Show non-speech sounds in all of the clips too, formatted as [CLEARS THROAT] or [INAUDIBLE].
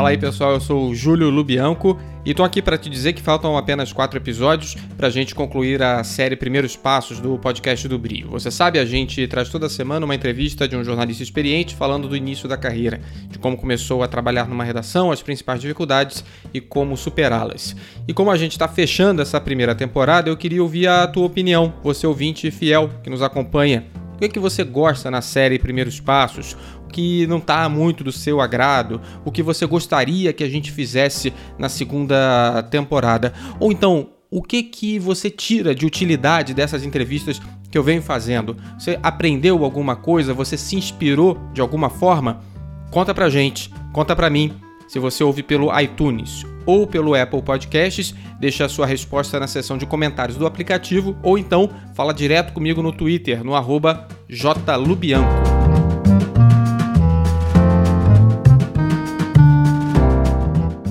Fala aí pessoal, eu sou o Júlio Lubianco e tô aqui para te dizer que faltam apenas quatro episódios para a gente concluir a série Primeiros Passos do podcast do Brio. Você sabe, a gente traz toda semana uma entrevista de um jornalista experiente falando do início da carreira, de como começou a trabalhar numa redação, as principais dificuldades e como superá-las. E como a gente está fechando essa primeira temporada, eu queria ouvir a tua opinião, você ouvinte fiel que nos acompanha. O que, é que você gosta na série Primeiros Passos? Que não está muito do seu agrado, o que você gostaria que a gente fizesse na segunda temporada, ou então o que que você tira de utilidade dessas entrevistas que eu venho fazendo? Você aprendeu alguma coisa? Você se inspirou de alguma forma? Conta pra gente, conta pra mim. Se você ouve pelo iTunes ou pelo Apple Podcasts, deixa a sua resposta na seção de comentários do aplicativo ou então fala direto comigo no Twitter, no jlubianco.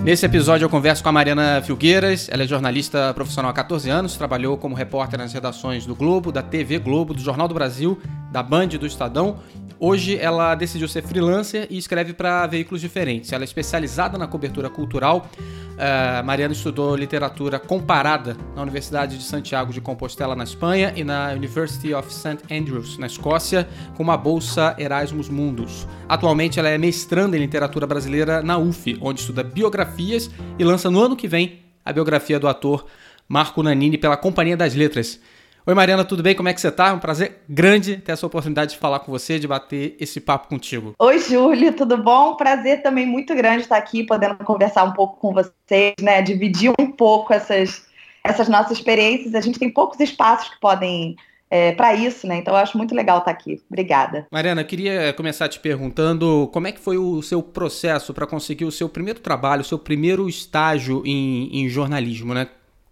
Nesse episódio eu converso com a Mariana Filgueiras, ela é jornalista profissional há 14 anos, trabalhou como repórter nas redações do Globo, da TV Globo, do Jornal do Brasil, da Band e do Estadão Hoje ela decidiu ser freelancer e escreve para veículos diferentes. Ela é especializada na cobertura cultural. Uh, Mariana estudou literatura comparada na Universidade de Santiago de Compostela, na Espanha, e na University of St. Andrews, na Escócia, com uma bolsa Erasmus Mundus. Atualmente ela é mestranda em literatura brasileira na UF, onde estuda biografias e lança no ano que vem a biografia do ator Marco Nanini pela Companhia das Letras. Oi, Mariana, tudo bem? Como é que você tá? É um prazer grande ter essa oportunidade de falar com você, de bater esse papo contigo. Oi, Júlio, tudo bom? Prazer também muito grande estar aqui, podendo conversar um pouco com vocês, né? Dividir um pouco essas, essas nossas experiências. A gente tem poucos espaços que podem é, para isso, né? Então eu acho muito legal estar aqui. Obrigada. Mariana, eu queria começar te perguntando como é que foi o seu processo para conseguir o seu primeiro trabalho, o seu primeiro estágio em, em jornalismo, né?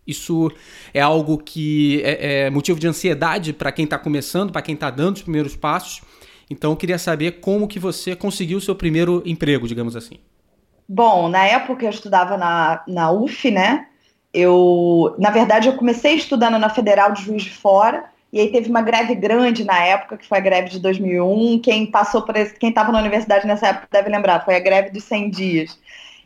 Isso é algo que é, é motivo de ansiedade para quem está começando, para quem está dando os primeiros passos. Então, eu queria saber como que você conseguiu o seu primeiro emprego, digamos assim. Bom, na época eu estudava na, na UF, né? Eu, na verdade, eu comecei estudando na Federal de Juiz de Fora, e aí teve uma greve grande na época, que foi a greve de 2001. Quem passou por esse, quem estava na universidade nessa época deve lembrar, foi a greve dos 100 dias.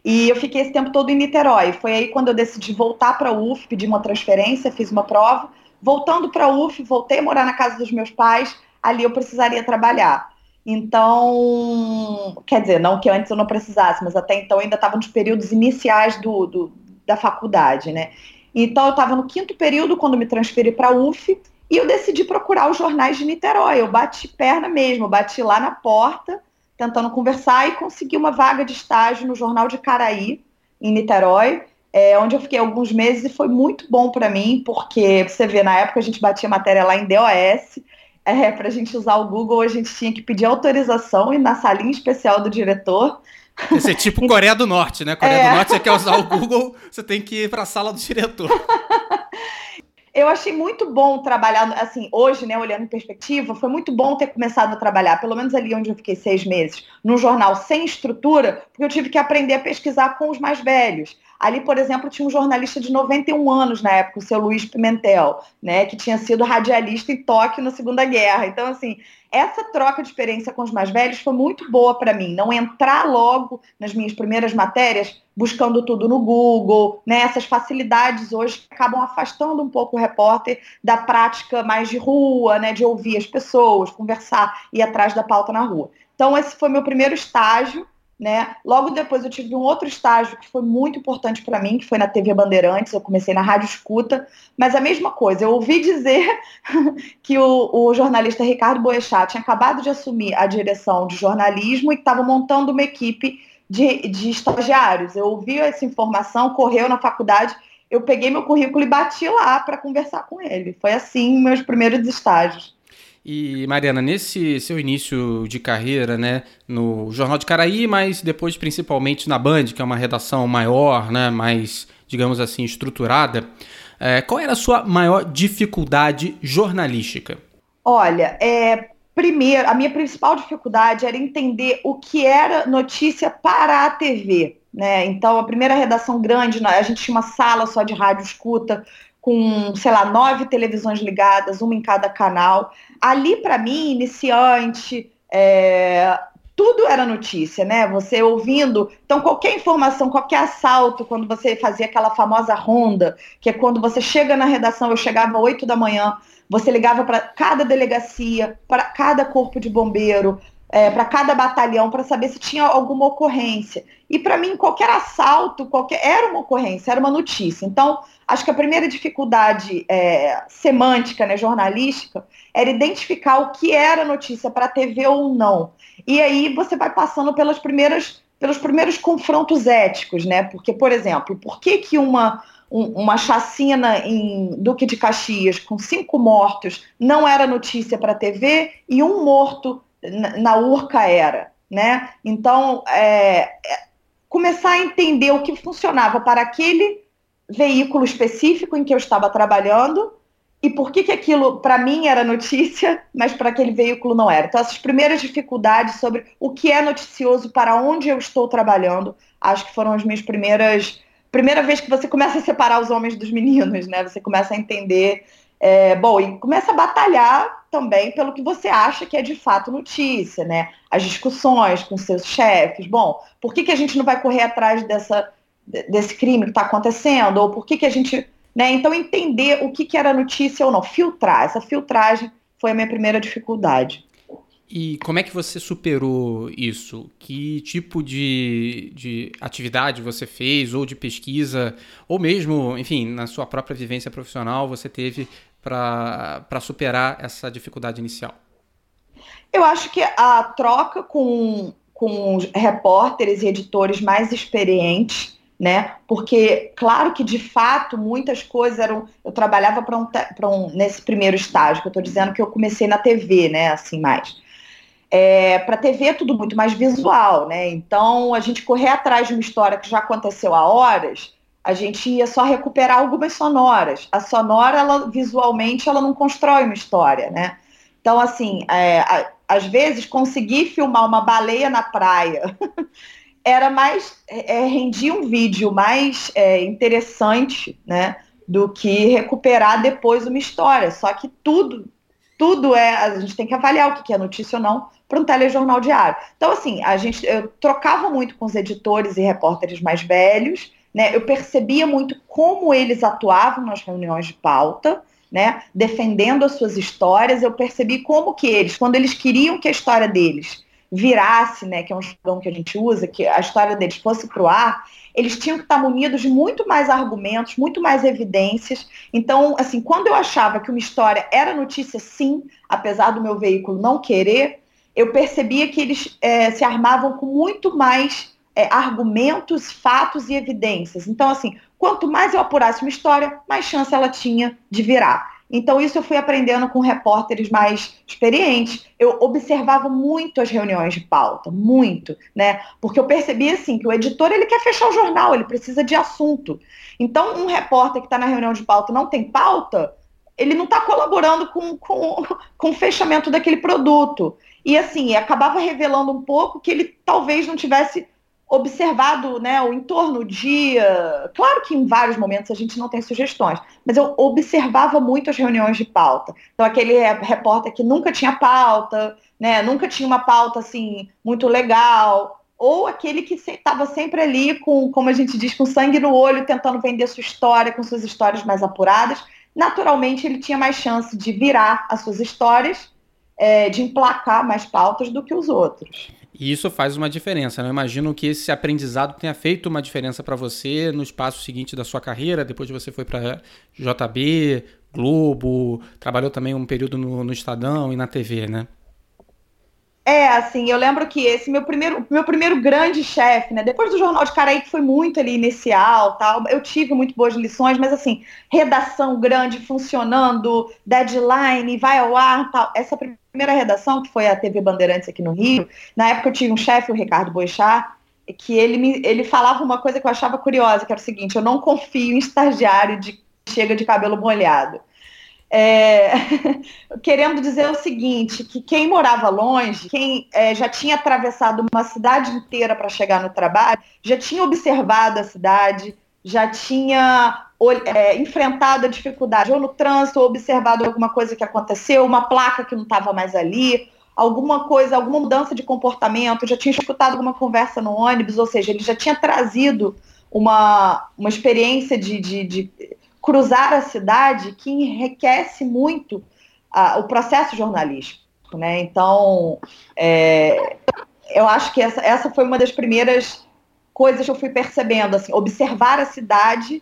E eu fiquei esse tempo todo em Niterói. Foi aí quando eu decidi voltar para a UF, pedir uma transferência, fiz uma prova. Voltando para a UF, voltei a morar na casa dos meus pais. Ali eu precisaria trabalhar. Então, quer dizer, não que antes eu não precisasse, mas até então ainda estava nos períodos iniciais do, do da faculdade, né? Então eu estava no quinto período quando me transferi para a UF e eu decidi procurar os jornais de Niterói. Eu bati perna mesmo, bati lá na porta tentando conversar e consegui uma vaga de estágio no Jornal de Caraí, em Niterói, é, onde eu fiquei alguns meses e foi muito bom para mim, porque você vê, na época a gente batia matéria lá em DOS, é, para a gente usar o Google a gente tinha que pedir autorização e na salinha especial do diretor. Esse é tipo [LAUGHS] Coreia do Norte, né? Coreia é. do Norte, você quer usar o Google, você tem que ir para a sala do diretor. [LAUGHS] eu achei muito bom trabalhar, assim, hoje, né, olhando em perspectiva, foi muito bom ter começado a trabalhar, pelo menos ali onde eu fiquei seis meses, num jornal sem estrutura, porque eu tive que aprender a pesquisar com os mais velhos. Ali, por exemplo, tinha um jornalista de 91 anos na época, o seu Luiz Pimentel, né, que tinha sido radialista em Tóquio na Segunda Guerra. Então, assim, essa troca de experiência com os mais velhos foi muito boa para mim. Não entrar logo nas minhas primeiras matérias buscando tudo no Google, né? Essas facilidades hoje acabam afastando um pouco o repórter da prática mais de rua, né? De ouvir as pessoas, conversar, ir atrás da pauta na rua. Então, esse foi meu primeiro estágio né? Logo depois eu tive um outro estágio que foi muito importante para mim, que foi na TV Bandeirantes, eu comecei na Rádio Escuta, mas a mesma coisa, eu ouvi dizer [LAUGHS] que o, o jornalista Ricardo Boechat tinha acabado de assumir a direção de jornalismo e estava montando uma equipe de, de estagiários. Eu ouvi essa informação, correu na faculdade, eu peguei meu currículo e bati lá para conversar com ele. Foi assim meus primeiros estágios. E Mariana, nesse seu início de carreira, né, no Jornal de Caraí, mas depois principalmente na Band, que é uma redação maior, né, mais, digamos assim, estruturada, é, qual era a sua maior dificuldade jornalística? Olha, é, primeiro, a minha principal dificuldade era entender o que era notícia para a TV. Né? Então, a primeira redação grande, a gente tinha uma sala só de rádio escuta, com, sei lá, nove televisões ligadas, uma em cada canal. Ali, para mim, iniciante, é, tudo era notícia, né? Você ouvindo. Então, qualquer informação, qualquer assalto, quando você fazia aquela famosa ronda, que é quando você chega na redação, eu chegava às 8 da manhã, você ligava para cada delegacia, para cada corpo de bombeiro, é, para cada batalhão, para saber se tinha alguma ocorrência. E para mim, qualquer assalto, qualquer era uma ocorrência, era uma notícia. Então, acho que a primeira dificuldade é, semântica, né, jornalística, era identificar o que era notícia para a TV ou não. E aí você vai passando pelas primeiras, pelos primeiros confrontos éticos, né? Porque, por exemplo, por que, que uma, um, uma chacina em Duque de Caxias com cinco mortos não era notícia para a TV e um morto na, Urca era? Né? Então, é, é, começar a entender o que funcionava para aquele veículo específico em que eu estava trabalhando e por que, que aquilo para mim era notícia, [LAUGHS] mas para aquele veículo não era. Então, essas primeiras dificuldades sobre o que é noticioso, para onde eu estou trabalhando, acho que foram as minhas primeiras. Primeira vez que você começa a separar os homens dos meninos, né? Você começa a entender. É, bom, e começa a batalhar também pelo que você acha que é de fato notícia, né? As discussões com seus chefes. Bom, por que, que a gente não vai correr atrás dessa, desse crime que está acontecendo? Ou por que, que a gente né? Então, entender o que, que era notícia ou não, filtrar. Essa filtragem foi a minha primeira dificuldade. E como é que você superou isso? Que tipo de, de atividade você fez, ou de pesquisa, ou mesmo, enfim, na sua própria vivência profissional, você teve para superar essa dificuldade inicial? Eu acho que a troca com, com repórteres e editores mais experientes né? Porque, claro que de fato muitas coisas eram. Eu trabalhava para um, um. Nesse primeiro estágio, que eu estou dizendo que eu comecei na TV, né? Assim, mais. É, para TV é tudo muito mais visual, né? Então, a gente correr atrás de uma história que já aconteceu há horas, a gente ia só recuperar algumas sonoras. A sonora, ela visualmente, ela não constrói uma história, né? Então, assim, é, a, às vezes conseguir filmar uma baleia na praia [LAUGHS] era mais é, é, rendia um vídeo mais é, interessante, né, do que recuperar depois uma história. Só que tudo, tudo é a gente tem que avaliar o que é notícia ou não para um telejornal diário. Então assim, a gente eu trocava muito com os editores e repórteres mais velhos, né? Eu percebia muito como eles atuavam nas reuniões de pauta. Né, defendendo as suas histórias, eu percebi como que eles, quando eles queriam que a história deles virasse, né, que é um jargão que a gente usa, que a história deles fosse para o ar, eles tinham que estar munidos de muito mais argumentos, muito mais evidências. Então, assim, quando eu achava que uma história era notícia sim, apesar do meu veículo não querer, eu percebia que eles é, se armavam com muito mais é, argumentos, fatos e evidências. Então, assim, quanto mais eu apurasse uma história, mais chance ela tinha de virar. Então, isso eu fui aprendendo com repórteres mais experientes. Eu observava muito as reuniões de pauta, muito, né? Porque eu percebi assim que o editor ele quer fechar o jornal, ele precisa de assunto. Então, um repórter que está na reunião de pauta não tem pauta, ele não está colaborando com, com, com o fechamento daquele produto. E assim, acabava revelando um pouco que ele talvez não tivesse observado né, o entorno, dia. Claro que em vários momentos a gente não tem sugestões, mas eu observava muito as reuniões de pauta. Então, aquele repórter que nunca tinha pauta, né, nunca tinha uma pauta assim muito legal, ou aquele que estava sempre ali com, como a gente diz, com sangue no olho, tentando vender sua história, com suas histórias mais apuradas. Naturalmente, ele tinha mais chance de virar as suas histórias, é, de emplacar mais pautas do que os outros. E isso faz uma diferença, né? Eu imagino que esse aprendizado tenha feito uma diferença para você no espaço seguinte da sua carreira, depois de você foi para JB, Globo, trabalhou também um período no, no Estadão e na TV, né? É, assim, eu lembro que esse meu primeiro, meu primeiro grande chefe, né? Depois do Jornal de Caraí, que foi muito ali inicial, tal, eu tive muito boas lições, mas assim, redação grande, funcionando, deadline, vai ao ar, tal. Essa primeira redação, que foi a TV Bandeirantes aqui no Rio, na época eu tinha um chefe, o Ricardo Boixá, que ele, me, ele falava uma coisa que eu achava curiosa, que era o seguinte, eu não confio em estagiário de chega de cabelo molhado. É, [LAUGHS] querendo dizer o seguinte, que quem morava longe, quem é, já tinha atravessado uma cidade inteira para chegar no trabalho, já tinha observado a cidade, já tinha é, enfrentado a dificuldade, ou no trânsito, ou observado alguma coisa que aconteceu, uma placa que não estava mais ali, alguma coisa, alguma mudança de comportamento, já tinha escutado alguma conversa no ônibus, ou seja, ele já tinha trazido uma, uma experiência de, de, de cruzar a cidade que enriquece muito uh, o processo jornalístico. Né? Então, é, eu acho que essa, essa foi uma das primeiras coisas que eu fui percebendo, assim, observar a cidade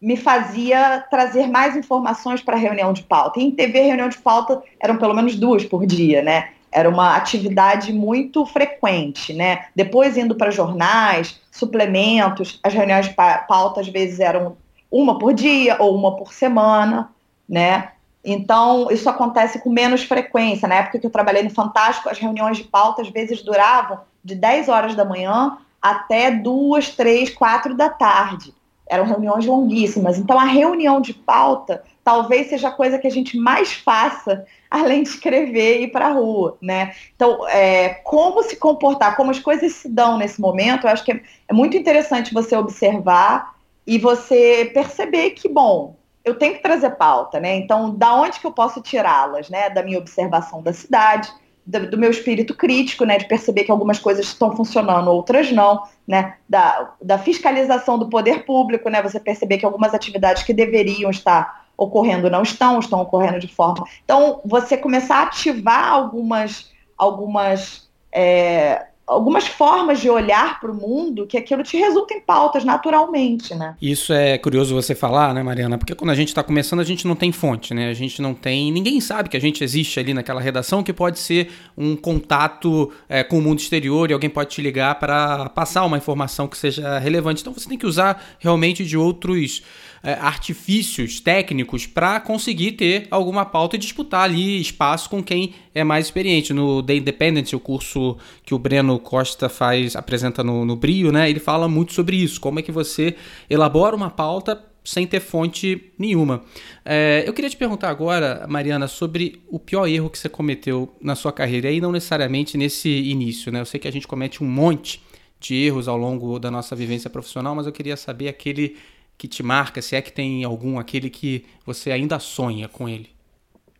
me fazia trazer mais informações para a reunião de pauta. E em TV, reunião de pauta eram pelo menos duas por dia, né? Era uma atividade muito frequente, né? Depois indo para jornais, suplementos, as reuniões de pauta às vezes eram uma por dia ou uma por semana, né? Então, isso acontece com menos frequência. Na época que eu trabalhei no Fantástico, as reuniões de pauta às vezes duravam de 10 horas da manhã até 2, 3, 4 da tarde. Eram reuniões longuíssimas. Então, a reunião de pauta talvez seja a coisa que a gente mais faça, [LAUGHS] além de escrever e ir para a rua, né? Então, é, como se comportar, como as coisas se dão nesse momento, eu acho que é, é muito interessante você observar e você perceber que, bom, eu tenho que trazer pauta, né? Então, da onde que eu posso tirá-las, né? Da minha observação da cidade, do, do, meu espírito crítico, né? De perceber que algumas coisas estão funcionando, outras não, né? Da, da fiscalização do poder público, né? Você perceber que algumas atividades que deveriam estar ocorrendo não estão, estão ocorrendo de forma. Então, você começar a ativar algumas, algumas é, algumas formas de olhar para o mundo que aquilo te resulta em pautas naturalmente, né? Isso é curioso você falar, né, Mariana? Porque quando a gente está começando, a gente não tem fonte, né? A gente não tem. Ninguém sabe que a gente existe ali naquela redação, que pode ser um contato é, com o mundo exterior e alguém pode te ligar para passar uma informação que seja relevante. Então você tem que usar realmente de outros é, artifícios técnicos para conseguir ter alguma pauta e disputar ali espaço com quem é mais experiente. No The Independent, o curso que o Breno Costa faz, apresenta no, no Brio, né? Ele fala muito sobre isso, como é que você elabora uma pauta sem ter fonte nenhuma. É, eu queria te perguntar agora, Mariana, sobre o pior erro que você cometeu na sua carreira, e não necessariamente nesse início, né? Eu sei que a gente comete um monte de erros ao longo da nossa vivência profissional, mas eu queria saber aquele que te marca, se é que tem algum, aquele que você ainda sonha com ele?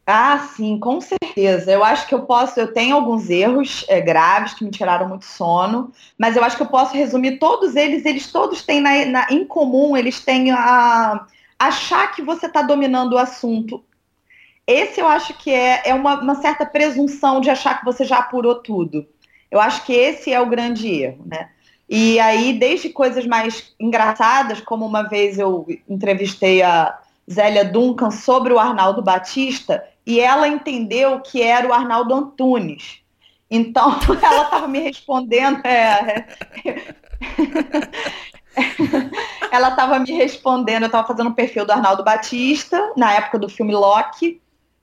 Ah, sim, com certeza. Eu acho que eu posso, eu tenho alguns erros é, graves que me tiraram muito sono, mas eu acho que eu posso resumir todos eles, eles todos têm na, na, em comum, eles têm a achar que você está dominando o assunto. Esse eu acho que é, é uma, uma certa presunção de achar que você já apurou tudo. Eu acho que esse é o grande erro, né? E aí, desde coisas mais engraçadas, como uma vez eu entrevistei a Zélia Duncan sobre o Arnaldo Batista, e ela entendeu que era o Arnaldo Antunes. Então, [LAUGHS] ela estava me respondendo. É, [LAUGHS] ela estava me respondendo, eu estava fazendo o perfil do Arnaldo Batista, na época do filme Loki.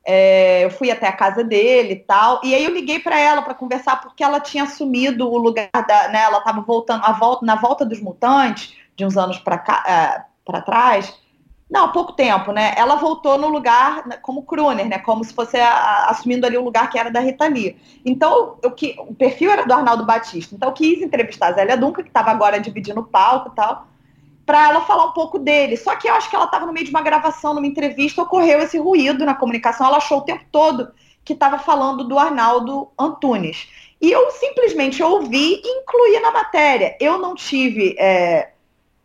É, eu fui até a casa dele e tal. E aí eu liguei para ela para conversar porque ela tinha assumido o lugar da, né, ela estava voltando a volta na volta dos mutantes de uns anos para é, para trás. Não, há pouco tempo, né? Ela voltou no lugar né, como crooner, né? Como se fosse a, assumindo ali o lugar que era da Rita Lee. Então, o, que, o perfil era do Arnaldo Batista. Então, eu quis entrevistar a Zélia Duncan, que estava agora dividindo o palco e tal para ela falar um pouco dele. Só que eu acho que ela estava no meio de uma gravação, numa entrevista, ocorreu esse ruído na comunicação. Ela achou o tempo todo que estava falando do Arnaldo Antunes. E eu simplesmente ouvi e incluí na matéria. Eu não tive. É,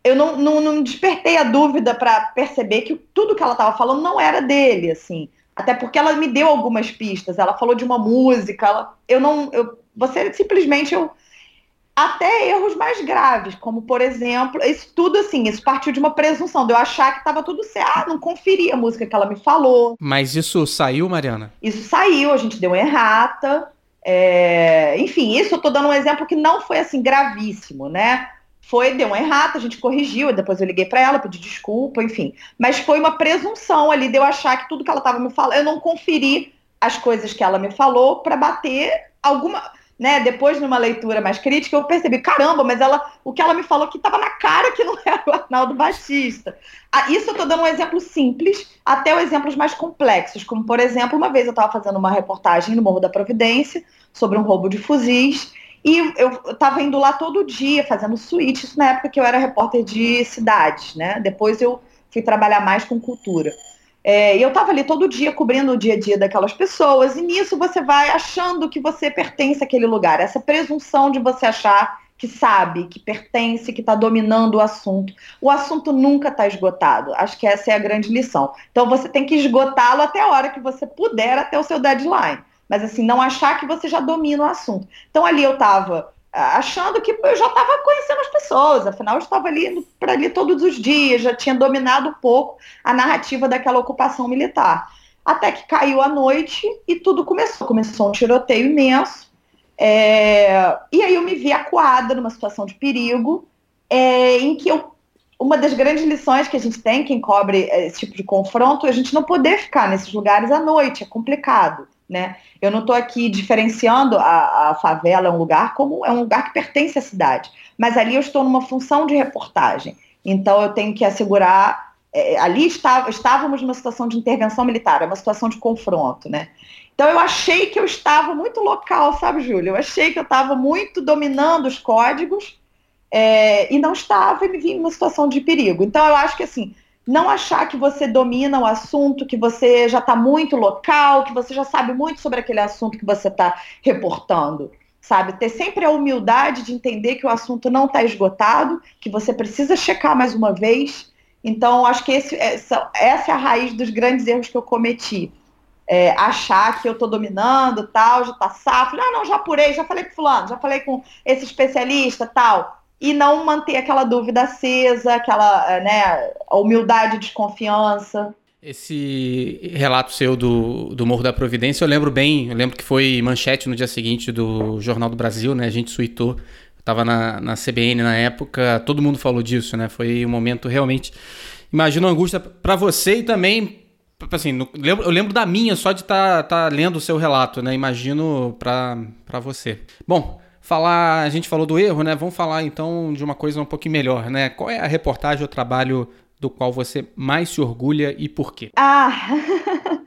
eu não, não, não, despertei a dúvida para perceber que tudo que ela estava falando não era dele, assim. Até porque ela me deu algumas pistas. Ela falou de uma música. Ela, eu não. Eu, você simplesmente eu até erros mais graves, como por exemplo, isso tudo assim, isso partiu de uma presunção, de eu achar que estava tudo certo, ah, não conferi a música que ela me falou. Mas isso saiu, Mariana? Isso saiu, a gente deu errata, é... enfim, isso eu tô dando um exemplo que não foi assim gravíssimo, né? Foi, deu uma errata, a gente corrigiu, depois eu liguei para ela, pedi desculpa, enfim. Mas foi uma presunção ali de eu achar que tudo que ela estava me falando, eu não conferi as coisas que ela me falou para bater alguma né, depois numa leitura mais crítica, eu percebi, caramba, mas ela, o que ela me falou que estava na cara que não [LAUGHS] era o Arnaldo Batista. Ah, isso eu estou dando um exemplo simples, até os exemplos mais complexos, como por exemplo, uma vez eu estava fazendo uma reportagem no Morro da Providência sobre um roubo de fuzis, e eu estava indo lá todo dia fazendo suíte, isso na época que eu era repórter de cidades, né? Depois eu fui trabalhar mais com cultura. É, eu estava ali todo dia cobrindo o dia a dia daquelas pessoas, e nisso você vai achando que você pertence àquele lugar. Essa presunção de você achar que sabe, que pertence, que está dominando o assunto. O assunto nunca está esgotado. Acho que essa é a grande lição. Então você tem que esgotá-lo até a hora que você puder, até o seu deadline. Mas assim, não achar que você já domina o assunto. Então ali eu estava achando que eu já estava conhecendo as pessoas, afinal eu estava ali para ali todos os dias, já tinha dominado um pouco a narrativa daquela ocupação militar. Até que caiu a noite e tudo começou. Começou um tiroteio imenso. É... E aí eu me vi acuada numa situação de perigo, é... em que eu uma das grandes lições que a gente tem, quem cobre esse tipo de confronto, é a gente não poder ficar nesses lugares à noite, é complicado. Né? Eu não estou aqui diferenciando a, a, favela, é um lugar como é um lugar que pertence à cidade, mas ali eu estou numa função de reportagem, então eu tenho que assegurar. É, ali estava, estávamos numa situação de intervenção militar, é uma situação de confronto, né? Então eu achei que eu estava muito local, sabe, Júlia? Eu achei que eu estava muito dominando os códigos é, e não estava e me vi em uma situação de perigo. Então eu acho que assim não achar que você domina o assunto, que você já está muito local, que você já sabe muito sobre aquele assunto que você está reportando. Sabe, ter sempre a humildade de entender que o assunto não está esgotado, que você precisa checar mais uma vez. Então, acho que esse, essa, essa é a raiz dos grandes erros que eu cometi. É, achar que eu estou dominando, tal, já está safo. Ah, não, já apurei, já falei com fulano, já falei com esse especialista, tal e não manter aquela dúvida acesa, aquela né, humildade desconfiança. Esse relato seu do, do Morro da Providência, eu lembro bem, eu lembro que foi manchete no dia seguinte do Jornal do Brasil, né? A gente suitou, estava na, na CBN na época, todo mundo falou disso, né? Foi um momento realmente. Imagino a angústia para você e também assim, no, eu lembro da minha só de estar tá, tá lendo o seu relato, né? Imagino para você. Bom, falar, a gente falou do erro, né? Vamos falar então de uma coisa um pouquinho melhor, né? Qual é a reportagem ou trabalho do qual você mais se orgulha e por quê? Ah,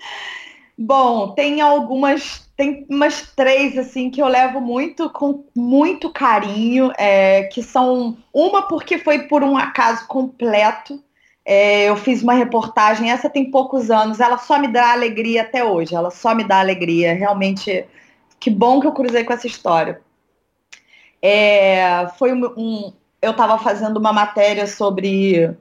[LAUGHS] bom, tem algumas, tem umas três assim que eu levo muito com muito carinho, é, que são uma porque foi por um acaso completo. É, eu fiz uma reportagem, essa tem poucos anos, ela só me dá alegria até hoje, ela só me dá alegria. Realmente, que bom que eu cruzei com essa história. É, foi um, um eu estava fazendo uma matéria sobre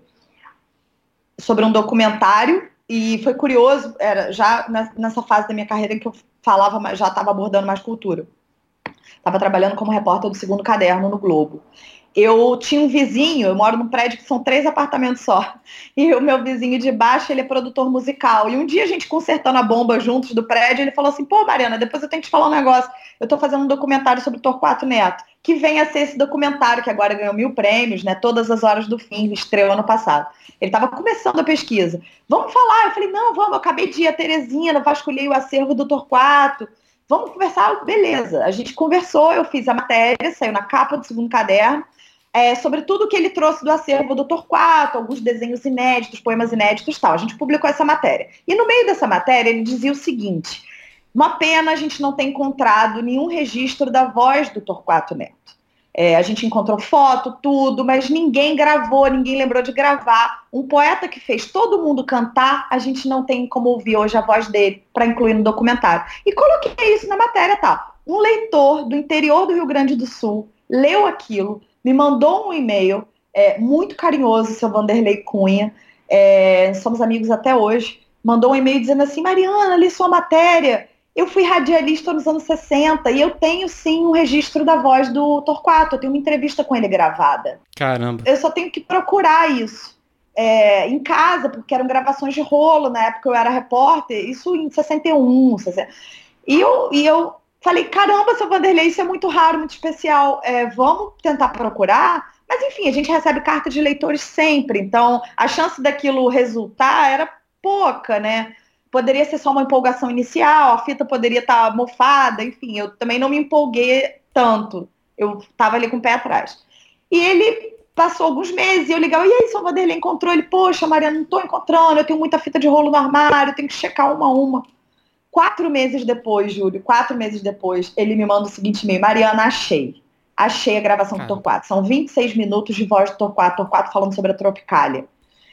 sobre um documentário e foi curioso, era já nessa fase da minha carreira em que eu falava, já estava abordando mais cultura. Estava trabalhando como repórter do segundo caderno no Globo eu tinha um vizinho, eu moro num prédio que são três apartamentos só. E o meu vizinho de baixo, ele é produtor musical. E um dia a gente consertando a bomba juntos do prédio, ele falou assim: pô, Mariana, depois eu tenho que te falar um negócio. Eu tô fazendo um documentário sobre Torquato Neto, que vem a ser esse documentário que agora ganhou mil prêmios, né? Todas as horas do fim, estreou ano passado. Ele estava começando a pesquisa. Vamos falar? Eu falei: não, vamos, eu acabei de ir a Terezinha, vasculhei o acervo do Torquato. Vamos conversar? Beleza. A gente conversou, eu fiz a matéria, saiu na capa do segundo caderno é, sobre tudo que ele trouxe do acervo do Torquato, alguns desenhos inéditos, poemas inéditos tal. A gente publicou essa matéria. E no meio dessa matéria ele dizia o seguinte: uma pena a gente não ter encontrado nenhum registro da voz do Torquato Neto. É, a gente encontrou foto, tudo, mas ninguém gravou, ninguém lembrou de gravar. Um poeta que fez todo mundo cantar, a gente não tem como ouvir hoje a voz dele para incluir no documentário. E coloquei isso na matéria, tá? Um leitor do interior do Rio Grande do Sul leu aquilo, me mandou um e-mail é, muito carinhoso, seu Vanderlei Cunha, é, somos amigos até hoje, mandou um e-mail dizendo assim, Mariana, li sua matéria, eu fui radialista nos anos 60 e eu tenho sim um registro da voz do Torquato, eu tenho uma entrevista com ele gravada. Caramba. Eu só tenho que procurar isso. É, em casa, porque eram gravações de rolo, na época eu era repórter, isso em 61, 60. E eu, e eu Falei, caramba, seu Vanderlei, isso é muito raro, muito especial. É, vamos tentar procurar? Mas enfim, a gente recebe carta de leitores sempre, então a chance daquilo resultar era pouca, né? Poderia ser só uma empolgação inicial, a fita poderia estar tá mofada, enfim, eu também não me empolguei tanto. Eu estava ali com o pé atrás. E ele passou alguns meses e eu ligava, e aí, seu Vanderlei encontrou? Ele, poxa, Mariana, não estou encontrando, eu tenho muita fita de rolo no armário, tenho que checar uma a uma. Quatro meses depois, Júlio, quatro meses depois, ele me manda o seguinte e-mail: Mariana, achei. Achei a gravação do Torquato. São 26 minutos de voz do Torquato, Torquato falando sobre a Tropicália.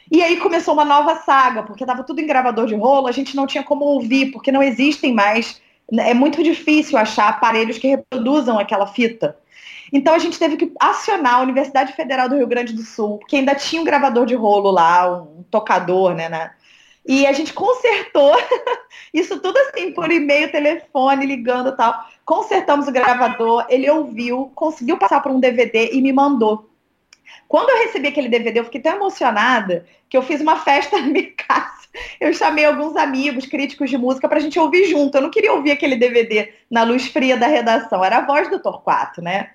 E aí começou uma nova saga, porque estava tudo em gravador de rolo, a gente não tinha como ouvir, porque não existem mais. É muito difícil achar aparelhos que reproduzam aquela fita. Então a gente teve que acionar a Universidade Federal do Rio Grande do Sul, que ainda tinha um gravador de rolo lá, um tocador, né? né? E a gente consertou [LAUGHS] isso tudo assim, por e-mail, telefone, ligando e tal. Consertamos o gravador, ele ouviu, conseguiu passar por um DVD e me mandou. Quando eu recebi aquele DVD, eu fiquei tão emocionada que eu fiz uma festa [LAUGHS] na minha casa. Eu chamei alguns amigos, críticos de música, para a gente ouvir junto. Eu não queria ouvir aquele DVD na luz fria da redação, era a voz do Torquato, né?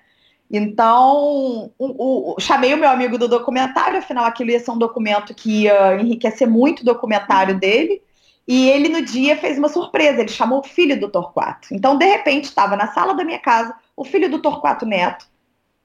Então, o, o, chamei o meu amigo do documentário, afinal aquilo ia ser um documento que ia enriquecer muito o documentário dele. E ele no dia fez uma surpresa, ele chamou o filho do Torquato. Então, de repente, estava na sala da minha casa o filho do Torquato Neto,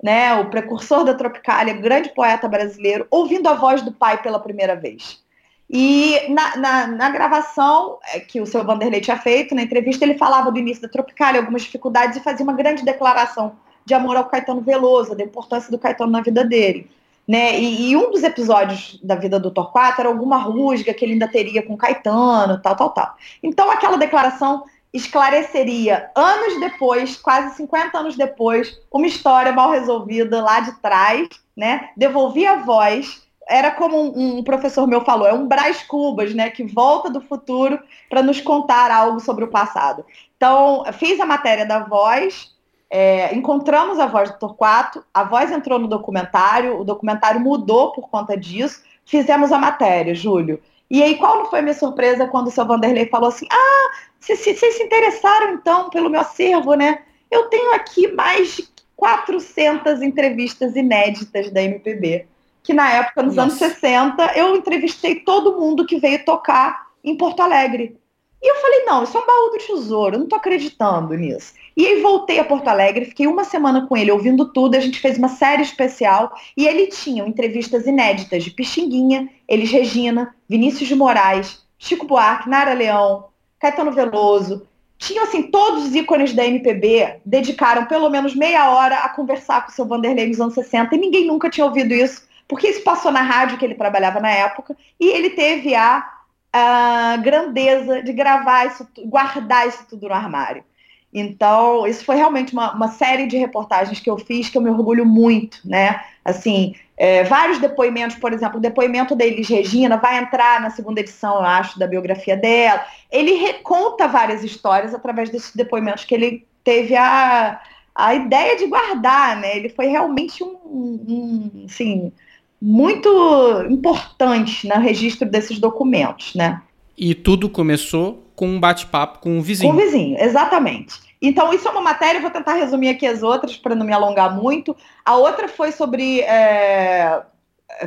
né, o precursor da Tropicália, grande poeta brasileiro, ouvindo a voz do pai pela primeira vez. E na, na, na, gravação é, que o seu Vanderlei tinha feito, na entrevista, ele falava do início da Tropicália, algumas dificuldades, e fazia uma grande declaração de amor ao Caetano Veloso, da importância do Caetano na vida dele. Né? E, e, um dos episódios da vida do Torquato era alguma rusga que ele ainda teria com Caetano, tal, tal, tal. Então aquela declaração esclareceria anos depois, quase 50 anos depois, uma história mal resolvida lá de trás, né? Devolvia a voz. Era como um, um professor meu falou, é um Brás Cubas, né? Que volta do futuro para nos contar algo sobre o passado. Então, fiz a matéria da voz, é, encontramos a voz do Torquato, a voz entrou no documentário, o documentário mudou por conta disso, fizemos a matéria, Júlio. E aí, qual não foi a minha surpresa quando o seu Vanderlei falou assim: Ah, vocês se, se, interessaram então pelo meu acervo, né? Eu tenho aqui mais de 400 entrevistas inéditas da MPB, que na época, nos Nossa. anos 60, eu entrevistei todo mundo que veio tocar em Porto Alegre. E eu falei: Não, isso é um baú do tesouro, eu não tô acreditando nisso. E aí voltei a Porto Alegre, fiquei uma semana com ele ouvindo tudo, a gente fez uma série especial e ele tinha entrevistas inéditas de Pixinguinha, Elis Regina, Vinícius de Moraes, Chico Buarque, Nara Leão, Caetano Veloso. Tinham, assim, todos os ícones da MPB dedicaram pelo menos meia hora a conversar com o seu Vanderlei nos anos 60 e ninguém nunca tinha ouvido isso, porque isso passou na rádio que ele trabalhava na época e ele teve a, a grandeza de gravar isso, guardar isso tudo no armário. Então, isso foi realmente uma, uma, série de reportagens que eu fiz que eu me orgulho muito, né? Assim, é, vários depoimentos, por exemplo, o depoimento da Elis Regina vai entrar na segunda edição, eu acho, da biografia dela. Ele reconta várias histórias através desses depoimentos que ele teve a, a ideia de guardar, né? Ele foi realmente um, um assim, muito importante no registro desses documentos, né? E tudo começou com um bate-papo com o vizinho. Com o vizinho, exatamente. Então, isso é uma matéria, vou tentar resumir aqui as outras para não me alongar muito. A outra foi sobre, é,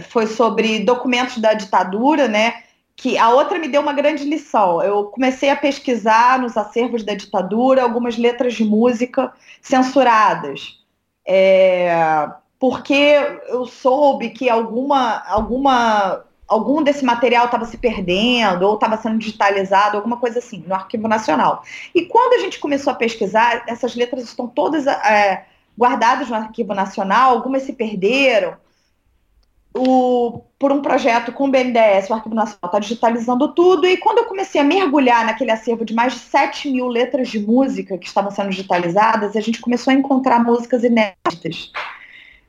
foi sobre documentos da ditadura, né? Que a outra me deu uma grande lição. Eu comecei a pesquisar nos acervos da ditadura algumas letras de música censuradas. É, porque eu soube que alguma, alguma algum desse material estava se perdendo ou estava sendo digitalizado, alguma coisa assim, no Arquivo Nacional. E quando a gente começou a pesquisar, essas letras estão todas é, guardadas no Arquivo Nacional, algumas se perderam. O, por um projeto com o BNDES, o Arquivo Nacional está digitalizando tudo, e quando eu comecei a mergulhar naquele acervo de mais de 7 mil letras de música que estavam sendo digitalizadas, a gente começou a encontrar músicas inéditas.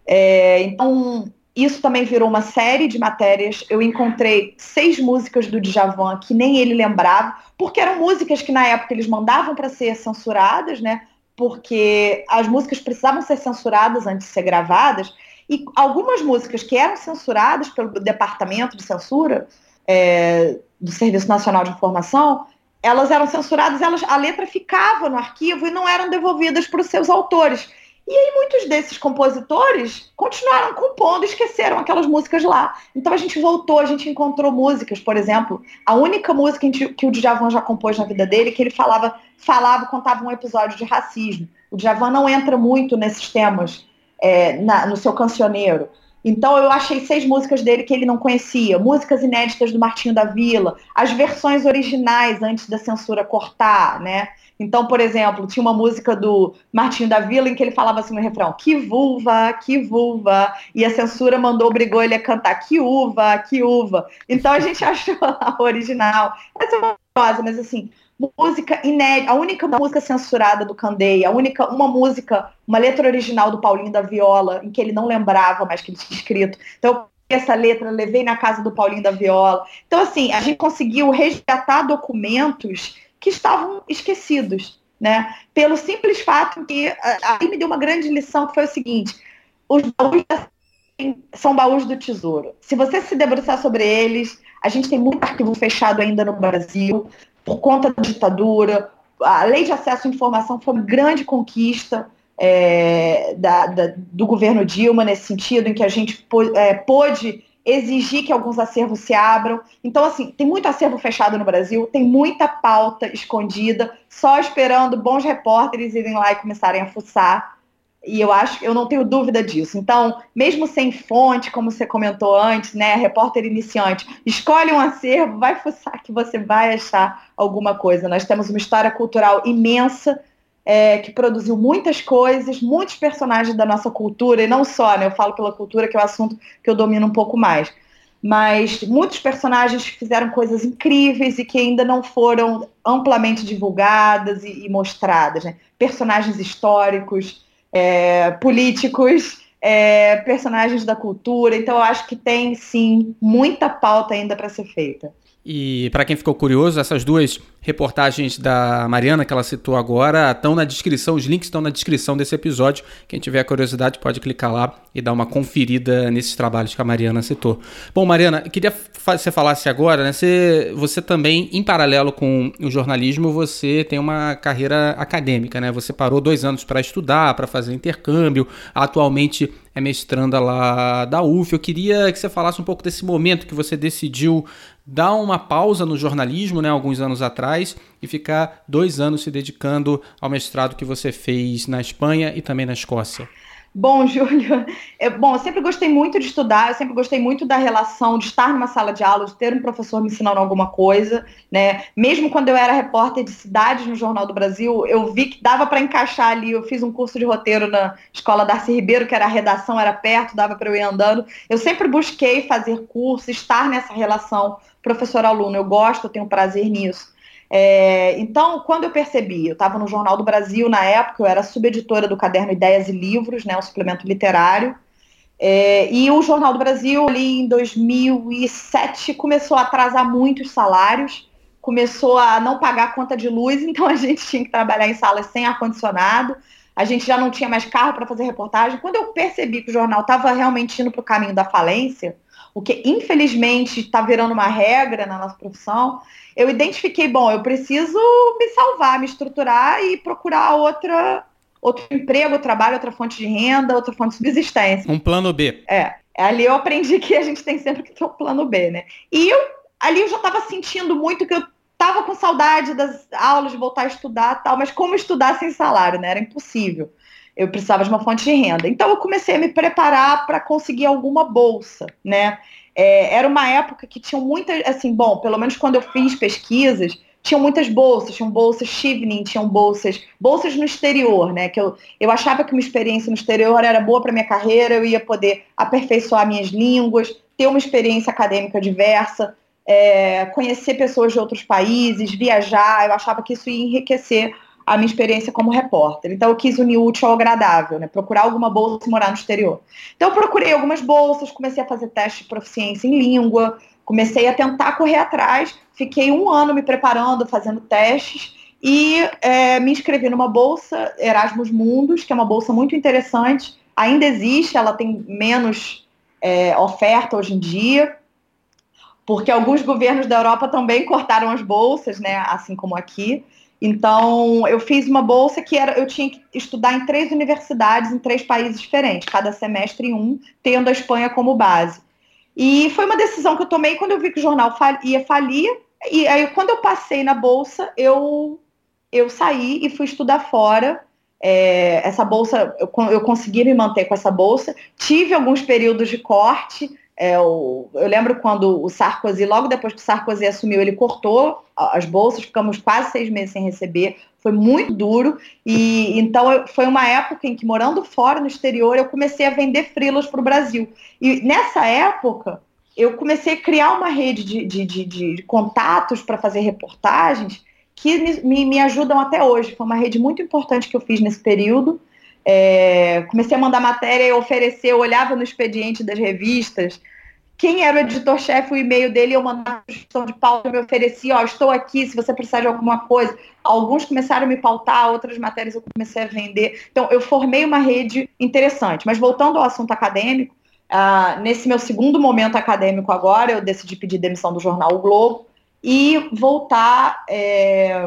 É, então, isso também virou uma série de matérias. Eu encontrei seis músicas do Djavan que nem ele lembrava, porque eram músicas que na época eles mandavam para ser censuradas, né? Porque as músicas precisavam ser censuradas antes de ser gravadas. E algumas músicas que eram censuradas pelo Departamento de Censura é, do Serviço Nacional de Informação, elas eram censuradas, elas, a letra ficava no arquivo e não eram devolvidas para os seus autores. E aí muitos desses compositores continuaram compondo, esqueceram aquelas músicas lá. Então a gente voltou, a gente encontrou músicas, por exemplo, a única música que o Djavan já compôs na vida dele, que ele falava, falava, contava um episódio de racismo. O Djavan não entra muito nesses temas é, na, no seu cancioneiro. Então eu achei seis músicas dele que ele não conhecia, músicas inéditas do Martinho da Vila, as versões originais antes da censura cortar, né? Então, por exemplo, tinha uma música do Martinho da Vila em que ele falava assim no refrão: que vulva, que vulva. E a censura mandou, obrigou ele a cantar que uva, que uva. Então a gente [LAUGHS] achou a original. Essa é maravilhosa, mas assim, música inédita, a única música censurada do Candeia, a única, uma música, uma letra original do Paulinho da Viola, em que ele não lembrava mais que ele tinha escrito. Então, essa letra, levei na casa do Paulinho da Viola. Então, assim, a gente conseguiu resgatar documentos que estavam esquecidos, né? Pelo simples fato que aí me deu uma grande lição que foi o seguinte: os baús são baús do tesouro. Se você se debruçar sobre eles, a gente tem muito arquivo fechado ainda no Brasil por conta da ditadura. A lei de acesso à informação foi uma grande conquista é, da, da, do governo Dilma nesse sentido, em que a gente é, pôde exigir que alguns acervos se abram. Então, assim, tem muito acervo fechado no Brasil, tem muita pauta escondida, só esperando bons repórteres irem lá e começarem a fuçar. E eu acho, eu não tenho dúvida disso. Então, mesmo sem fonte, como você comentou antes, né, repórter iniciante, escolhe um acervo, vai fuçar que você vai achar alguma coisa. Nós temos uma história cultural imensa é, que produziu muitas coisas, muitos personagens da nossa cultura, e não só, né? Eu falo pela cultura, que é o assunto que eu domino um pouco mais. Mas muitos personagens fizeram coisas incríveis e que ainda não foram amplamente divulgadas e, e mostradas. Né? Personagens históricos, é, políticos, é, personagens da cultura. Então, eu acho que tem, sim, muita pauta ainda para ser feita. E para quem ficou curioso, essas duas reportagens da Mariana que ela citou agora estão na descrição, os links estão na descrição desse episódio. Quem tiver curiosidade pode clicar lá e dar uma conferida nesses trabalhos que a Mariana citou. Bom, Mariana, queria que você falasse agora, né? Você, você também, em paralelo com o jornalismo, você tem uma carreira acadêmica, né? Você parou dois anos para estudar, para fazer intercâmbio, atualmente é mestranda lá da UF. Eu queria que você falasse um pouco desse momento que você decidiu dar uma pausa no jornalismo, né, alguns anos atrás, e ficar dois anos se dedicando ao mestrado que você fez na Espanha e também na Escócia. Bom, [LAUGHS] Júlio, é, bom, eu sempre gostei muito de estudar, eu sempre gostei muito da relação de estar numa sala de aula, de ter um professor me ensinando alguma coisa, né? Mesmo quando eu era repórter de cidades no Jornal do Brasil, eu vi que dava para encaixar ali. Eu fiz um curso de roteiro na Escola Darcy Ribeiro, que era a redação, era perto, dava para eu ir andando. Eu sempre busquei fazer curso, estar nessa relação professor-aluno. Eu gosto, eu tenho prazer nisso. É, então, quando eu percebi, eu estava no Jornal do Brasil na época, eu era subeditora do caderno Ideias e Livros, né, o suplemento literário, é, e o Jornal do Brasil, ali em 2007, começou a atrasar muitos salários, começou a não pagar conta de luz, [LAUGHS] então a gente tinha que trabalhar em salas sem ar-condicionado, a gente já não tinha mais carro para fazer reportagem. Quando eu percebi que o jornal estava realmente indo para o caminho da falência, o que infelizmente está virando uma regra na nossa profissão, eu identifiquei, bom, eu preciso me salvar, me estruturar e procurar outra, outro emprego, trabalho, outra fonte de renda, outra fonte de subsistência. Um plano B. É. Ali eu aprendi que a gente tem sempre que ter um plano B, né? E eu, ali eu já estava sentindo muito que eu estava com saudade das aulas, de voltar a estudar tal, mas como estudar sem salário, né? Era impossível eu precisava de uma fonte de renda. Então eu comecei a me preparar para conseguir alguma bolsa, né? É, era uma época que tinham muitas, assim, bom, pelo menos quando eu fiz pesquisas, tinham muitas bolsas, tinham bolsas Chevening, tinham bolsas, bolsas no exterior, né? Que eu, eu achava que uma experiência no exterior era boa para minha carreira, eu ia poder aperfeiçoar minhas línguas, ter uma experiência acadêmica diversa, é, conhecer pessoas de outros países, viajar, eu achava que isso ia enriquecer a minha experiência como repórter. Então eu quis unir útil ao agradável, né? Procurar alguma bolsa e morar no exterior. Então eu procurei algumas bolsas, comecei a fazer teste de proficiência em língua, comecei a tentar correr atrás, fiquei um ano me preparando, fazendo testes e é, me inscrevi numa bolsa Erasmus Mundus, que é uma bolsa muito interessante. Ainda existe, ela tem menos é, oferta hoje em dia, porque alguns governos da Europa também cortaram as bolsas, né? Assim como aqui. Então, eu fiz uma bolsa que era, eu tinha que estudar em três universidades, em três países diferentes, cada semestre em um, tendo a Espanha como base. E foi uma decisão que eu tomei quando eu vi que o jornal ia falir. E aí, quando eu passei na bolsa, eu, eu saí e fui estudar fora. é, essa bolsa, eu, eu consegui me manter com essa bolsa. Tive alguns períodos de corte. É, eu, eu lembro quando o Sarkozy, logo depois que o Sarkozy assumiu, ele cortou as bolsas, ficamos quase seis meses sem receber. Foi muito duro. E então eu, foi uma época em que, morando fora, no exterior, eu comecei a vender frilas para o Brasil. E nessa época, eu comecei a criar uma rede de, de, de, de contatos para fazer reportagens que me, me, ajudam até hoje. Foi uma rede muito importante que eu fiz nesse período. É, comecei a mandar matéria e oferecer, eu olhava no expediente das revistas, quem era o editor-chefe, o e-mail dele, eu mandava sugestão de pauta, me oferecia, ó, estou aqui, se você precisar de alguma coisa. Alguns começaram a me pautar, outras matérias eu comecei a vender. Então, eu formei uma rede interessante. Mas voltando ao assunto acadêmico, uh, nesse meu segundo momento acadêmico agora, eu decidi pedir demissão do jornal O Globo, e voltar é,